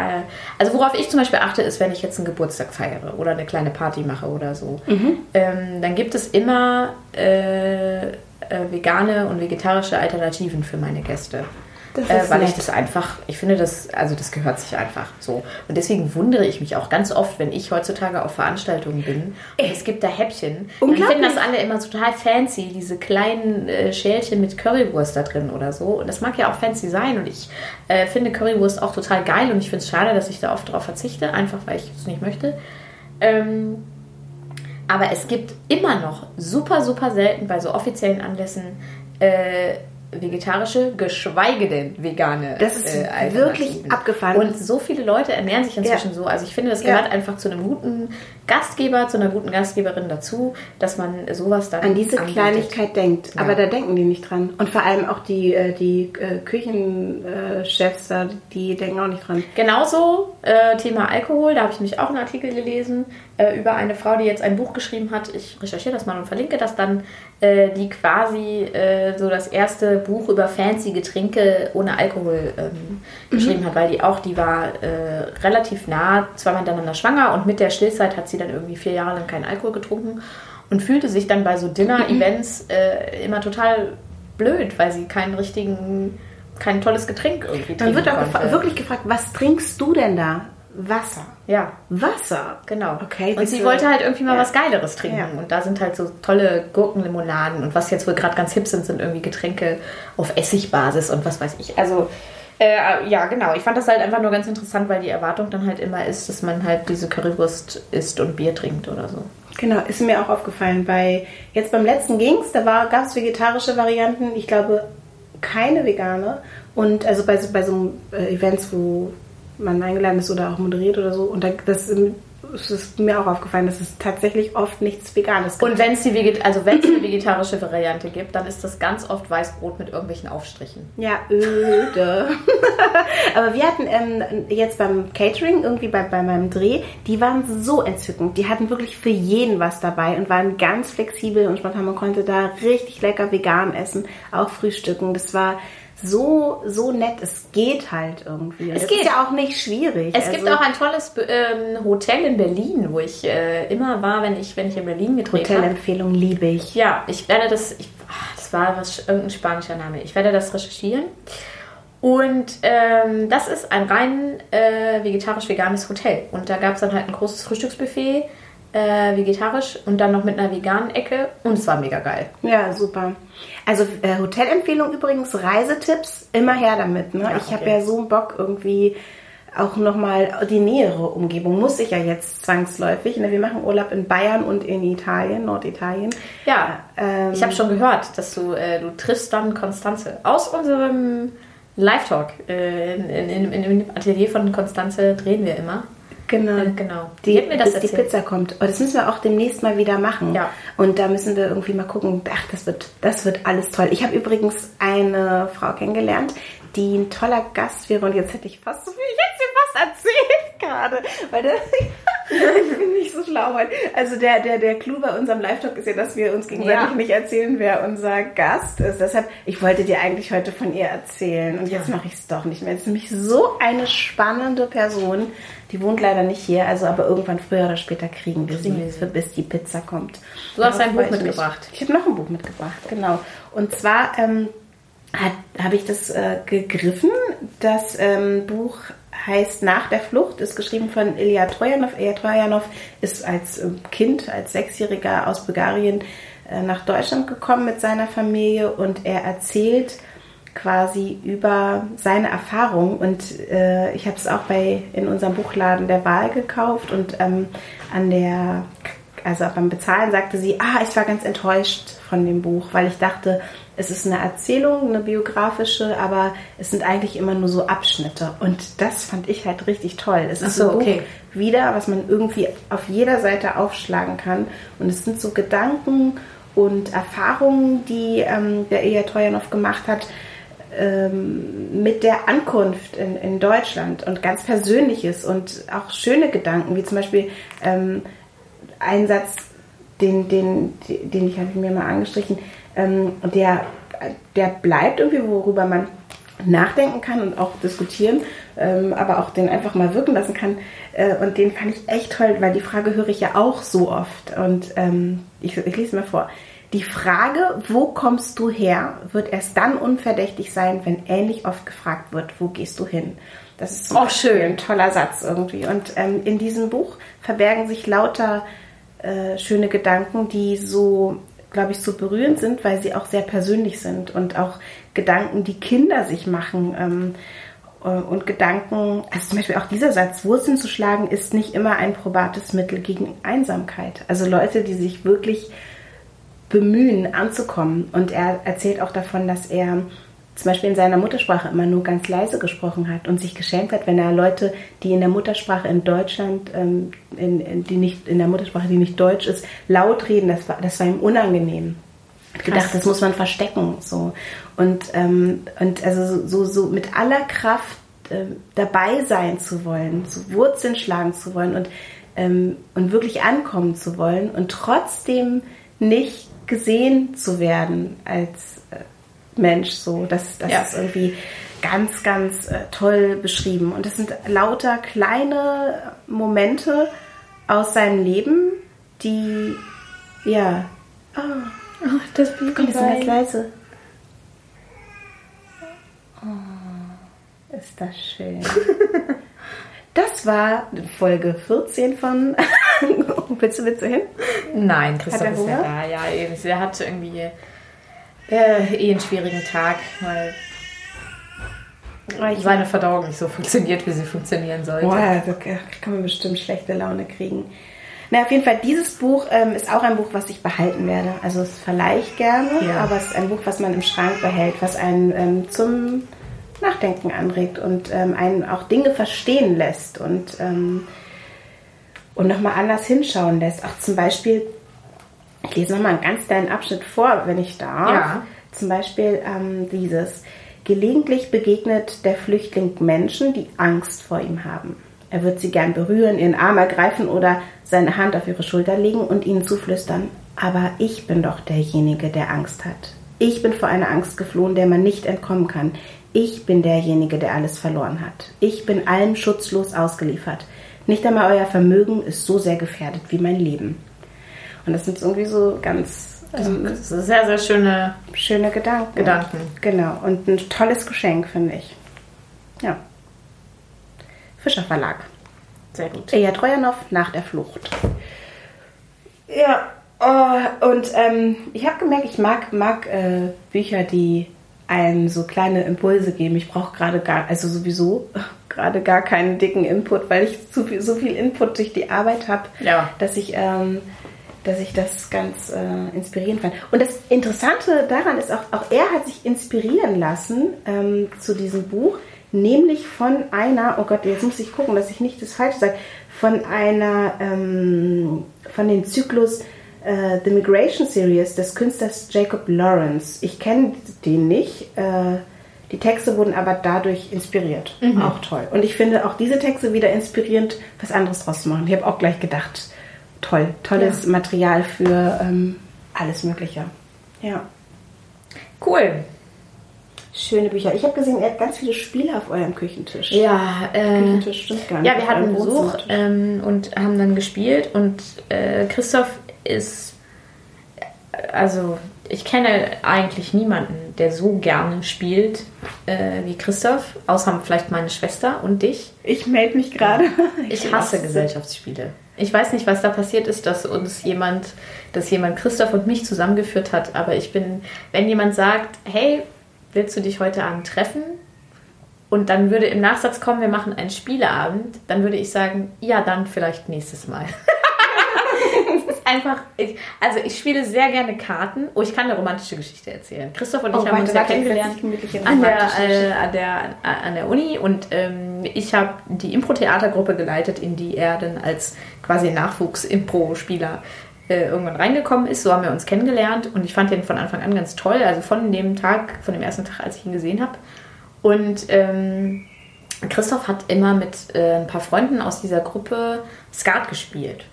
also worauf ich zum Beispiel achte, ist, wenn ich jetzt einen Geburtstag feiere oder eine kleine Party mache oder so, ähm, dann gibt es immer äh, äh, vegane und vegetarische Alternativen für meine Gäste. Äh, weil ich nett. das einfach, ich finde das, also das gehört sich einfach so. Und deswegen wundere ich mich auch ganz oft, wenn ich heutzutage auf Veranstaltungen bin und es gibt da Häppchen. Dann Unglaublich. finden das alle immer total fancy, diese kleinen äh, Schälchen mit Currywurst da drin oder so. Und das mag ja auch fancy sein. Und ich äh, finde Currywurst auch total geil und ich finde es schade, dass ich da oft drauf verzichte, einfach weil ich es nicht möchte. Ähm, aber es gibt immer noch super, super selten bei so offiziellen Anlässen äh, vegetarische, geschweige denn vegane. Das ist äh, wirklich abgefahren. Und so viele Leute ernähren sich inzwischen Ja. so. Also ich finde, das Ja. gehört einfach zu einem guten Gastgeber, zu einer guten Gastgeberin dazu, dass man sowas dann an diese anbietet. Kleinigkeit denkt. Ja. Aber da denken die nicht dran. Und vor allem auch die, äh, die äh, Küchenchefs da, die denken auch nicht dran. Genauso äh, Thema Alkohol, da habe ich nämlich auch einen Artikel gelesen äh, über eine Frau, die jetzt ein Buch geschrieben hat. Ich recherchiere das mal und verlinke das dann, äh, die quasi äh, so das erste Buch über fancy Getränke ohne Alkohol ähm, geschrieben hat, weil die auch, die war äh, relativ nah, zweimal miteinander schwanger und mit der Stillzeit hat sie dann irgendwie vier Jahre lang keinen Alkohol getrunken. und fühlte sich dann bei so Dinner-Events äh, immer total blöd, weil sie keinen richtigen, kein tolles Getränk irgendwie Dann wird auch wirklich gefragt, was trinkst du denn da? Wasser. Ja, Wasser? genau. Okay, und sie du- wollte halt irgendwie mal Ja. was Geileres trinken. Ja. Und da sind halt so tolle Gurkenlimonaden. Und was jetzt wohl gerade ganz hip sind, sind irgendwie Getränke auf Essigbasis und was weiß ich. Also, äh, ja, genau. Ich fand das halt einfach nur ganz interessant, weil die Erwartung dann halt immer ist, dass man halt diese Currywurst isst und Bier trinkt oder so. Genau, ist mir auch aufgefallen. Bei jetzt beim letzten ging's, da war gab es vegetarische Varianten. Ich glaube keine vegane. Und also bei so, bei so äh, Events, wo man eingeladen ist oder auch moderiert oder so. Und da, das es ist mir auch aufgefallen, dass es tatsächlich oft nichts Veganes gibt. Und wenn es die Veget also wenn's eine vegetarische Variante gibt, dann ist das ganz oft Weißbrot mit irgendwelchen Aufstrichen. Ja, öde. Aber wir hatten ähm, jetzt beim Catering, irgendwie bei, bei meinem Dreh, die waren so entzückend. Die hatten wirklich für jeden was dabei und waren ganz flexibel und spontan. Man konnte da richtig lecker vegan essen, auch frühstücken. Das war so, so nett. Es geht halt irgendwie. Es das geht. ist ja auch nicht schwierig. Es gibt Also, auch ein tolles ähm, Hotel in Berlin, wo ich äh, immer war, wenn ich, wenn ich in Berlin gedreht habe. Hotelempfehlung liebe ich. Ja, ich werde das, ich, ah, das war was, irgendein spanischer Name. Ich werde das recherchieren. Und ähm, das ist ein rein äh, vegetarisch-veganes Hotel. Und da gab es dann halt ein großes Frühstücksbuffet, äh, vegetarisch und dann noch mit einer veganen Ecke. Und es war mega geil. Ja, super. Also äh, Hotelempfehlung übrigens, Reisetipps, immer her damit. Ne? Ja, ich habe okay. ja so Bock irgendwie auch nochmal die nähere Umgebung. Muss ich ja jetzt zwangsläufig. Ne? Wir machen Urlaub in Bayern und in Italien, Norditalien. Ja, Ähm, ich habe schon gehört, dass du, äh, du triffst dann Konstanze aus unserem Live-Talk. Äh, in, in, in, in dem Atelier von Konstanze drehen wir immer. Genau. Äh, genau. Die, mir das bis die. Pizza kommt. Oh, das müssen wir auch demnächst mal wieder machen. Ja. Und da müssen wir irgendwie mal gucken. Ach, das wird, das wird alles toll. Ich habe übrigens eine Frau kennengelernt, die ein toller Gast wäre. Und jetzt hätte ich fast so viel, ich hätte sie fast erzählt gerade. Weil das, ich bin nicht so schlau heute. Also der, der, der Clou bei unserem Live-Talk ist ja, dass wir uns gegenseitig Ja. nicht erzählen, wer unser Gast ist. Deshalb, ich wollte dir eigentlich heute von ihr erzählen. Und jetzt Ja. mache ich es doch nicht mehr. Es ist nämlich so eine spannende Person. Die wohnt leider nicht hier, also aber irgendwann früher oder später kriegen wir sie, für- bis die Pizza kommt. Du hast ein Buch freue ich mitgebracht. Ich habe noch ein Buch mitgebracht, genau. Und zwar ähm, habe ich das äh, gegriffen. Das ähm, Buch heißt Nach der Flucht, ist geschrieben von Ilya Trojanov. Ilya Trojanov ist als ähm, Kind, als Sechsjähriger aus Bulgarien äh, nach Deutschland gekommen mit seiner Familie und er erzählt quasi über seine Erfahrung und äh, ich habe es auch bei in unserem Buchladen der Wahl gekauft und ähm, an der also beim Bezahlen sagte sie, ah, ich war ganz enttäuscht von dem Buch, weil ich dachte, es ist eine Erzählung, eine biografische, aber es sind eigentlich immer nur so Abschnitte. Und das fand ich halt richtig toll. Es ist so, ein okay. Buch wieder, was man irgendwie auf jeder Seite aufschlagen kann. Und es sind so Gedanken und Erfahrungen, die ähm, der Ilya Trojanov gemacht hat, ähm, mit der Ankunft in, in Deutschland und ganz Persönliches und auch schöne Gedanken, wie zum Beispiel ähm, ein Satz, den, den, den ich habe mir mal angestrichen, ähm, der, der bleibt irgendwie, worüber man nachdenken kann und auch diskutieren, ähm, aber auch den einfach mal wirken lassen kann. Äh, und den fand ich echt toll, weil die Frage höre ich ja auch so oft. Und ähm, ich, ich lese mal vor. Die Frage, wo kommst du her, wird erst dann unverdächtig sein, wenn ähnlich oft gefragt wird, wo gehst du hin? Das ist zum Oh, schön. ein toller Satz irgendwie. Und ähm, in diesem Buch verbergen sich lauter äh, schöne Gedanken, die so, glaube ich, so berührend sind, weil sie auch sehr persönlich sind und auch Gedanken, die Kinder sich machen. Ähm, äh, und Gedanken, also zum Beispiel auch dieser Satz, Wurzeln zu schlagen, ist nicht immer ein probates Mittel gegen Einsamkeit. Also Leute, die sich wirklich bemühen, anzukommen. Und er erzählt auch davon, dass er zum Beispiel in seiner Muttersprache immer nur ganz leise gesprochen hat und sich geschämt hat, wenn er Leute, die in der Muttersprache in Deutschland, ähm, in, in, die nicht in der Muttersprache, die nicht Deutsch ist, laut reden, das war, das war ihm unangenehm. Hat gedacht, das muss man verstecken, so und ähm, und also so so mit aller Kraft ähm, dabei sein zu wollen, so Wurzeln schlagen zu wollen und ähm, und wirklich ankommen zu wollen und trotzdem nicht gesehen zu werden als äh, Mensch. So, das, das Ja. ist irgendwie ganz, ganz äh, toll beschrieben. Und das sind lauter kleine Momente aus seinem Leben, die Ja. Oh, Oh, das Baby sind ganz leise. Oh, ist das schön. Das war Folge 14 von. willst, du, willst du hin? Nein, Christoph er ist ja da. Ja, eben. Er hat irgendwie äh, eh einen schwierigen Tag, weil Oh, ich seine Verdauung nicht so funktioniert, wie sie funktionieren sollte. Boah, da kann man bestimmt schlechte Laune kriegen. Na, auf jeden Fall, dieses Buch ähm, ist auch ein Buch, was ich behalten werde. Also es verleihe ich gerne, Ja. aber es ist ein Buch, was man im Schrank behält, was einen ähm, zum Nachdenken anregt und ähm, einen auch Dinge verstehen lässt und, ähm, und nochmal anders hinschauen lässt. Auch zum Beispiel, ich lese nochmal einen ganz kleinen Abschnitt vor, wenn ich darf. Ja. Zum Beispiel ähm, dieses. Gelegentlich begegnet der Flüchtling Menschen, die Angst vor ihm haben. Er wird sie gern berühren, ihren Arm ergreifen oder seine Hand auf ihre Schulter legen und ihnen zuflüstern. Aber ich bin doch derjenige, der Angst hat. Ich bin vor einer Angst geflohen, der man nicht entkommen kann. Ich bin derjenige, der alles verloren hat. Ich bin allem schutzlos ausgeliefert. Nicht einmal euer Vermögen ist so sehr gefährdet wie mein Leben. Und das sind irgendwie so ganz ähm, sehr, sehr schöne schöne Gedanken. Gedanken. Genau. Und ein tolles Geschenk, finde ich. Ja. Fischer Verlag. Sehr gut. Eja Trojanow nach der Flucht. Ja, oh, und ähm, ich habe gemerkt, ich mag, mag äh, Bücher, die einem so kleine Impulse geben. Ich brauche gerade gar, also sowieso gerade gar keinen dicken Input, weil ich zu viel, so viel Input durch die Arbeit habe, Ja. dass ich ähm, dass ich das ganz äh, inspirierend fand. Und das Interessante daran ist auch, auch er hat sich inspirieren lassen ähm, zu diesem Buch, nämlich von einer, oh Gott, jetzt muss ich gucken, dass ich nicht das Falsche sage, von einer, ähm, von dem Zyklus äh, The Migration Series des Künstlers Jacob Lawrence. Ich kenne den nicht. Äh, die Texte wurden aber dadurch inspiriert. Auch toll. Und ich finde auch diese Texte wieder inspirierend, was anderes draus zu machen. Ich habe auch gleich gedacht, toll, tolles Material für ähm, alles Mögliche. Ja. Cool. Schöne Bücher. Ich habe gesehen, ihr habt ganz viele Spiele auf eurem Küchentisch. Ja, äh, Küchentisch stimmt gar nicht. ja, wir hatten Besuch ähm, und haben dann gespielt und äh, Christoph ist, also ich kenne eigentlich niemanden, der so gerne spielt äh, wie Christoph, außer vielleicht meine Schwester und dich. Ich melde mich gerade. Ich hasse Gesellschaftsspiele. Ich weiß nicht, was da passiert ist, dass uns jemand, dass jemand Christoph und mich zusammengeführt hat, aber ich bin, wenn jemand sagt, hey, willst du dich heute Abend treffen? Und dann würde im Nachsatz kommen, wir machen einen Spieleabend, dann würde ich sagen, ja, dann vielleicht nächstes Mal. Einfach, ich, also ich spiele sehr gerne Karten. Oh, ich kann eine romantische Geschichte erzählen. Christoph und ich Oh, haben uns ja kennengelernt an der, äh, an, der, an der Uni und ähm, ich habe die Impro-Theatergruppe geleitet, in die er dann als quasi Nachwuchs-Impro-Spieler äh, irgendwann reingekommen ist. So haben wir uns kennengelernt und ich fand ihn von Anfang an ganz toll. Also von dem Tag, von dem ersten Tag, als ich ihn gesehen habe. Und ähm, Christoph hat immer mit äh, ein paar Freunden aus dieser Gruppe Skat gespielt.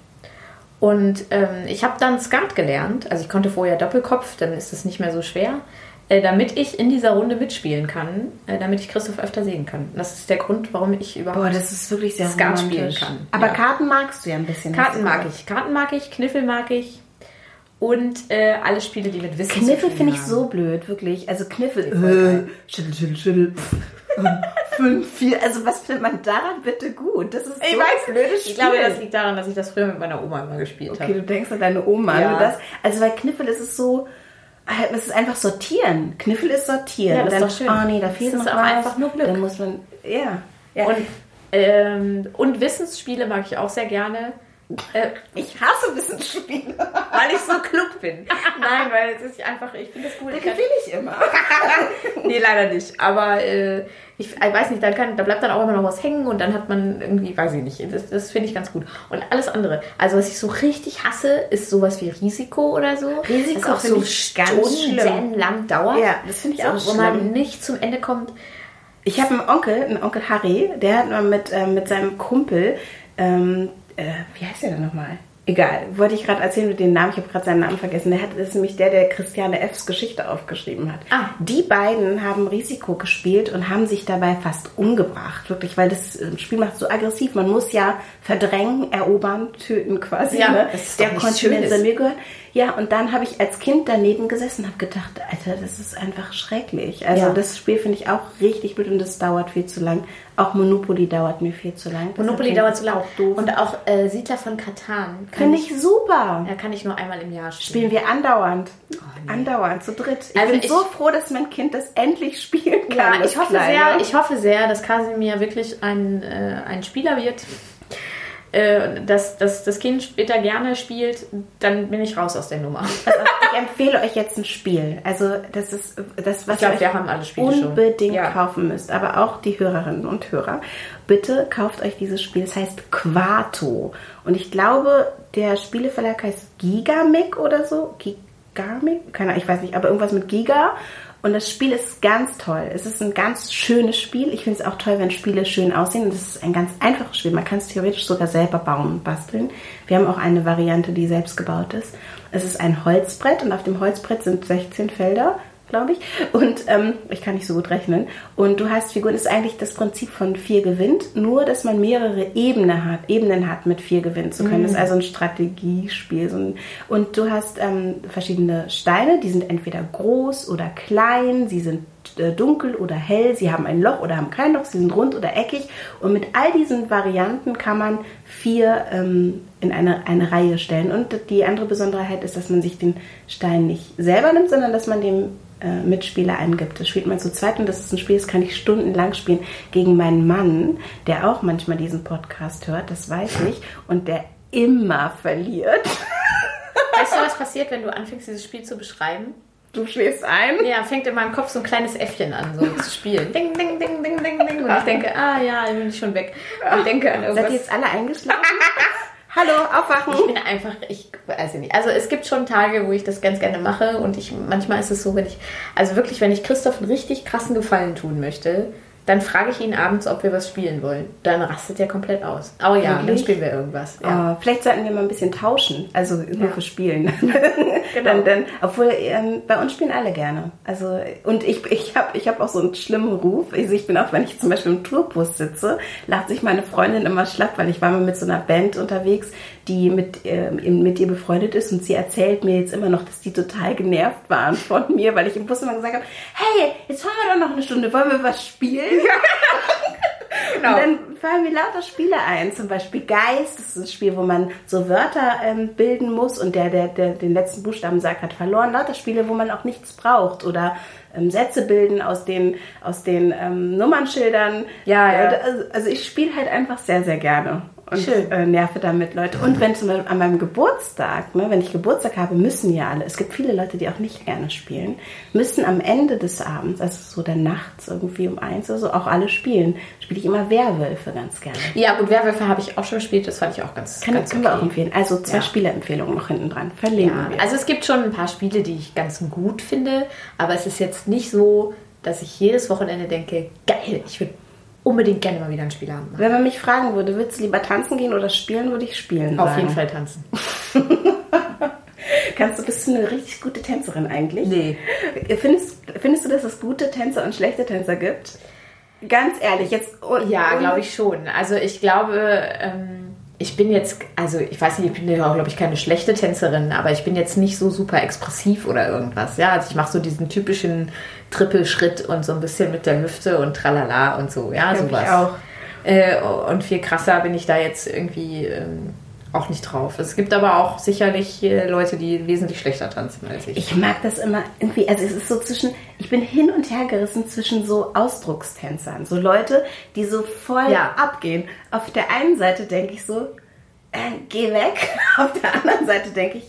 Und ähm, ich habe dann Skat gelernt. Also ich konnte vorher Doppelkopf, dann ist es nicht mehr so schwer. Äh, damit ich in dieser Runde mitspielen kann, äh, damit ich Christoph öfter sehen kann. Das ist der Grund, warum ich überhaupt Boah, das ist wirklich sehr Skat romantisch. spielen kann. Aber Ja. Karten magst du ja ein bisschen. Karten mag ich. Karten mag ich, Kniffel mag ich. Und äh, alle Spiele, die mit Wissen Kniffel finde ich so blöd, wirklich. Also Kniffel. Äh, schüttel, schüttel, schüttel. Fünf, vier. Also was findet man daran bitte gut? Das ist Ich so weiß, blödes Spiel. Ich glaube, das liegt daran, dass ich das früher mit meiner Oma immer gespielt Okay, habe. du denkst an deine Oma. Ja. Das, also bei Kniffel ist es so, äh, es ist einfach sortieren. Kniffel ist sortieren. Ja, das Und ist dann, doch schön. Oh nee, da fehlt ist noch auch was. einfach nur Glück. Dann muss man, ja. ja. Und, ähm, und Wissensspiele mag ich auch sehr gerne. Äh, ich hasse Wissensspiele. weil ich so klug bin. Nein, weil es ist einfach, ich finde das cool. Da gewinne ich immer. nee, leider nicht. Aber äh, ich, ich weiß nicht, da, kann, da bleibt dann auch immer noch was hängen und dann hat man irgendwie, weiß ich nicht, das, das finde ich ganz gut. Und alles andere, also was ich so richtig hasse, ist sowas wie Risiko oder so. Risiko das auch so stundenlang dauert. Ja, das finde ich auch so, Wo man nicht zum Ende kommt. Ich habe einen Onkel, einen Onkel Harry, der hat mal mit, ähm, mit seinem Kumpel, ähm, äh, wie heißt der denn nochmal? Egal, wollte ich gerade erzählen mit dem Namen, ich habe gerade seinen Namen vergessen. Der hat, das ist nämlich der, der Christiane Fs Geschichte aufgeschrieben hat. Ah. Die beiden haben Risiko gespielt und haben sich dabei fast umgebracht, wirklich, weil das äh, Spiel macht so aggressiv. Man muss ja verdrängen, erobern, töten quasi. Ja, ne? das ist der Kontinent, Schönes. mir gehört. Ja, und dann habe ich als Kind daneben gesessen und habe gedacht, Alter, das ist einfach schrecklich. Also Ja. das Spiel finde ich auch richtig blöd und das dauert viel zu lang. Auch Monopoly dauert mir viel zu lang. Monopoly Deshalb dauert zu lang. ich Auch doof. Und auch äh, Siedler von Katan. Finde ich super. Ja, kann ich nur einmal im Jahr spielen. Spielen wir andauernd. Andauernd, zu dritt. Ich Oh, Also bin ich- so froh, dass mein Kind das endlich spielen kann. Ja, das ich hoffe Kleine. sehr, ich hoffe sehr, dass Kasimir wirklich ein, äh, ein Spieler wird, äh, dass, dass das Kind später gerne spielt, dann bin ich raus aus der Nummer. Also, ich empfehle euch jetzt ein Spiel. Also das ist das, was Ich glaub, ihr wir haben alle Spiele schon. unbedingt Ja. kaufen müsst. Aber auch die Hörerinnen und Hörer. Bitte kauft euch dieses Spiel. Es heißt Quato. Und ich glaube, der Spieleverlag heißt Gigamic oder so. Gigamic? Keine Ahnung, ich weiß nicht, aber irgendwas mit Giga. Und das Spiel ist ganz toll. Es ist ein ganz schönes Spiel. Ich finde es auch toll, wenn Spiele schön aussehen. Und es ist ein ganz einfaches Spiel. Man kann es theoretisch sogar selber bauen basteln. Wir haben auch eine Variante, die selbst gebaut ist. Es ist ein Holzbrett und auf dem Holzbrett sind 16 Felder, glaube ich. Und ähm, ich kann nicht so gut rechnen. Und du hast Figuren. Ist eigentlich das Prinzip von vier gewinnt, nur dass man mehrere Ebene hat, Ebenen hat, mit vier gewinnen zu können. Das ist also ein Strategiespiel. So ein, und du hast ähm, verschiedene Steine, die sind entweder groß oder klein, sie sind dunkel oder hell, sie haben ein Loch oder haben kein Loch, sie sind rund oder eckig. Und mit all diesen Varianten kann man vier ähm, in eine, eine Reihe stellen. Und die andere Besonderheit ist, dass man sich den Stein nicht selber nimmt, sondern dass man dem äh, Mitspieler einen gibt. Das spielt man zu zweit und das ist ein Spiel, das kann ich stundenlang spielen gegen meinen Mann, der auch manchmal diesen Podcast hört, das weiß ich, und der immer verliert. Weißt du, was passiert, wenn du anfängst, dieses Spiel zu beschreiben? Du schläfst ein. Ja, fängt in meinem Kopf so ein kleines Äffchen an, so zu spielen. Ding, ding, ding, ding, ding, ding. Und ich denke, ah ja, dann bin ich schon weg. Und ich denke an Seid ihr irgendwas. jetzt alle eingeschlafen? Hallo, aufwachen. Ich bin einfach, ich weiß nicht. Also es gibt schon Tage, wo ich das ganz gerne mache und ich manchmal ist es so, wenn ich, also wirklich, wenn ich Christoph einen richtig krassen Gefallen tun möchte, dann frage ich ihn abends, ob wir was spielen wollen. Dann rastet er komplett aus. Oh ja, dann Wirklich? spielen wir irgendwas. Ja. Oh, vielleicht sollten wir mal ein bisschen tauschen, also nur Ja. für Spielen. Genau. dann, dann, obwohl ähm, bei uns spielen alle gerne. Also und ich, ich habe ich hab auch so einen schlimmen Ruf. Also ich bin auch, wenn ich zum Beispiel im Tourbus sitze, lacht sich meine Freundin immer schlapp, weil ich war mal mit so einer Band unterwegs, die mit, ähm, mit ihr befreundet ist und sie erzählt mir jetzt immer noch, dass die total genervt waren von mir, weil ich im Bus immer gesagt habe, hey, jetzt fahren wir doch noch eine Stunde, wollen wir was spielen? Genau. Und dann fallen mir lauter Spiele ein, zum Beispiel Geist, das ist ein Spiel, wo man so Wörter ähm, bilden muss und der, der, der den letzten Buchstaben sagt, hat verloren. Lauter Spiele, wo man auch nichts braucht oder ähm, Sätze bilden aus den, aus den ähm, Nummernschildern. Ja, ja. Also, also ich spiele halt einfach sehr, sehr gerne. Und Schön. Äh, nerve damit Leute. Und wenn zum Beispiel an meinem Geburtstag, ne, wenn ich Geburtstag habe, müssen ja alle, es gibt viele Leute, die auch nicht gerne spielen, müssen am Ende des Abends, also so dann nachts irgendwie um eins oder so, auch alle spielen. Spiele ich immer Werwölfe ganz gerne. Ja, gut, Werwölfe habe ich auch schon gespielt, das fand ich auch ganz, Kann, ganz können wir okay. auch empfehlen. Also zwei Ja. Spieleempfehlungen noch hinten dran. Verlinken Ja, wir. also es gibt schon ein paar Spiele, die ich ganz gut finde, aber es ist jetzt nicht so, dass ich jedes Wochenende denke, geil, ich würde unbedingt gerne mal wieder ein Spiel haben. Wenn man mich fragen würde, willst du lieber tanzen gehen oder spielen, würde ich spielen Auf sagen. jeden Fall tanzen. Kannst du, bist du eine richtig gute Tänzerin eigentlich? Nee. Findest, findest du, dass es gute Tänzer und schlechte Tänzer gibt? Ganz ehrlich, jetzt. un- Ja, glaube ich schon. Also ich glaube, ähm, ich bin jetzt, also ich weiß nicht, ich bin ja auch, glaube ich, keine schlechte Tänzerin, aber ich bin jetzt nicht so super expressiv oder irgendwas. Ja, also ich mache so diesen typischen Trippelschritt und so ein bisschen mit der Hüfte und tralala und so. Ja, ich sowas. auch. Äh, und viel krasser bin ich da jetzt irgendwie ähm, auch nicht drauf. Es gibt aber auch sicherlich äh, Leute, die wesentlich schlechter tanzen als ich. Ich mag das immer irgendwie, also es ist so zwischen, ich bin hin und her gerissen zwischen so Ausdruckstänzern, so Leute, die so voll Ja. abgehen. Auf der einen Seite denke ich so, äh, geh weg. Auf der anderen Seite denke ich,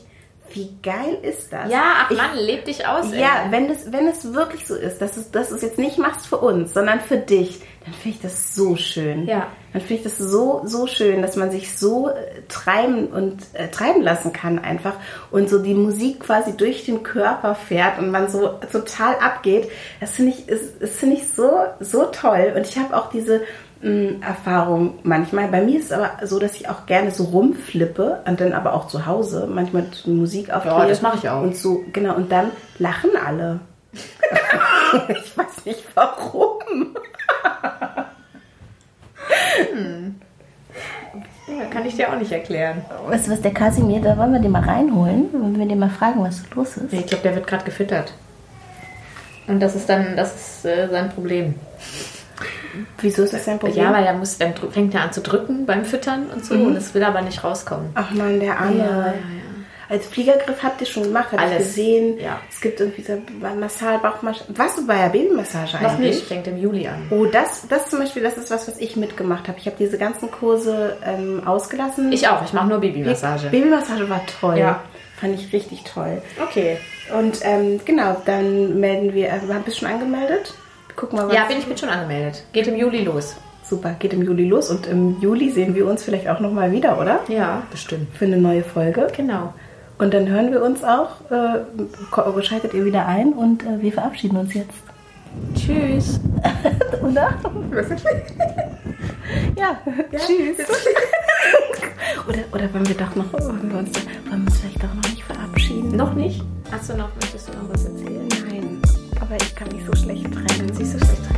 wie geil ist das? ja, ach ich, Mann, leb dich aus. ey. Ja, wenn es, wenn es wirklich so ist, dass, es, dass du es jetzt nicht machst für uns, sondern für dich, dann finde ich das so schön. Ja. Dann finde ich das so, so schön, dass man sich so äh, treiben und äh, treiben lassen kann einfach und so die Musik quasi durch den Körper fährt und man so total abgeht. Das finde ich, ist, finde ich so, so toll. Und ich habe auch diese mh, Erfahrung manchmal. Bei mir ist es aber so, dass ich auch gerne so rumflippe und dann aber auch zu Hause manchmal Musik aufdrehe. Ja, das mache ich auch. Und so, genau, und dann lachen alle. ich weiß nicht warum. Ja, kann ich dir auch nicht erklären. Weißt du was, der Kasimir, da wollen wir den mal reinholen, wenn wir den mal fragen, was los ist. Ich glaube, der wird gerade gefüttert. Und das ist dann, das ist äh, sein Problem. Wieso ist das ein Problem? Ja, weil er muss, dann fängt er an zu drücken beim Füttern und so und es will aber nicht rauskommen. Ach man, der Arme. Als Fliegergriff habt ihr schon gemacht, habt ihr gesehen. Ja. Es gibt irgendwie so Massage, Bauchmassage. Warst du bei der Babymassage Noch eigentlich? nicht, fängt im Juli an. Oh, das, das zum Beispiel, das ist was, was ich mitgemacht habe. Ich habe diese ganzen Kurse ähm, ausgelassen. Ich auch, ich mache nur Babymassage. Babymassage war toll. Ja. Fand ich richtig toll. Okay. Und ähm, genau, dann melden wir, also, bist du schon angemeldet? Guck mal, was. Ja, bin ich bin schon angemeldet. Geht im Juli los. Super, geht im Juli los und im Juli sehen wir uns vielleicht auch nochmal wieder, oder? Ja, bestimmt. Für eine neue Folge. Genau. Und dann hören wir uns auch, äh, schaltet ihr wieder ein und äh, wir verabschieden uns jetzt. Tschüss. Oder? ja, tschüss. oder, oder wollen wir doch noch, wollen wir, uns, wollen wir uns vielleicht doch noch nicht verabschieden? Noch nicht? Hast du noch, möchtest du noch was erzählen? Nein, aber ich kann mich so schlecht trennen. Siehst du schlecht rein?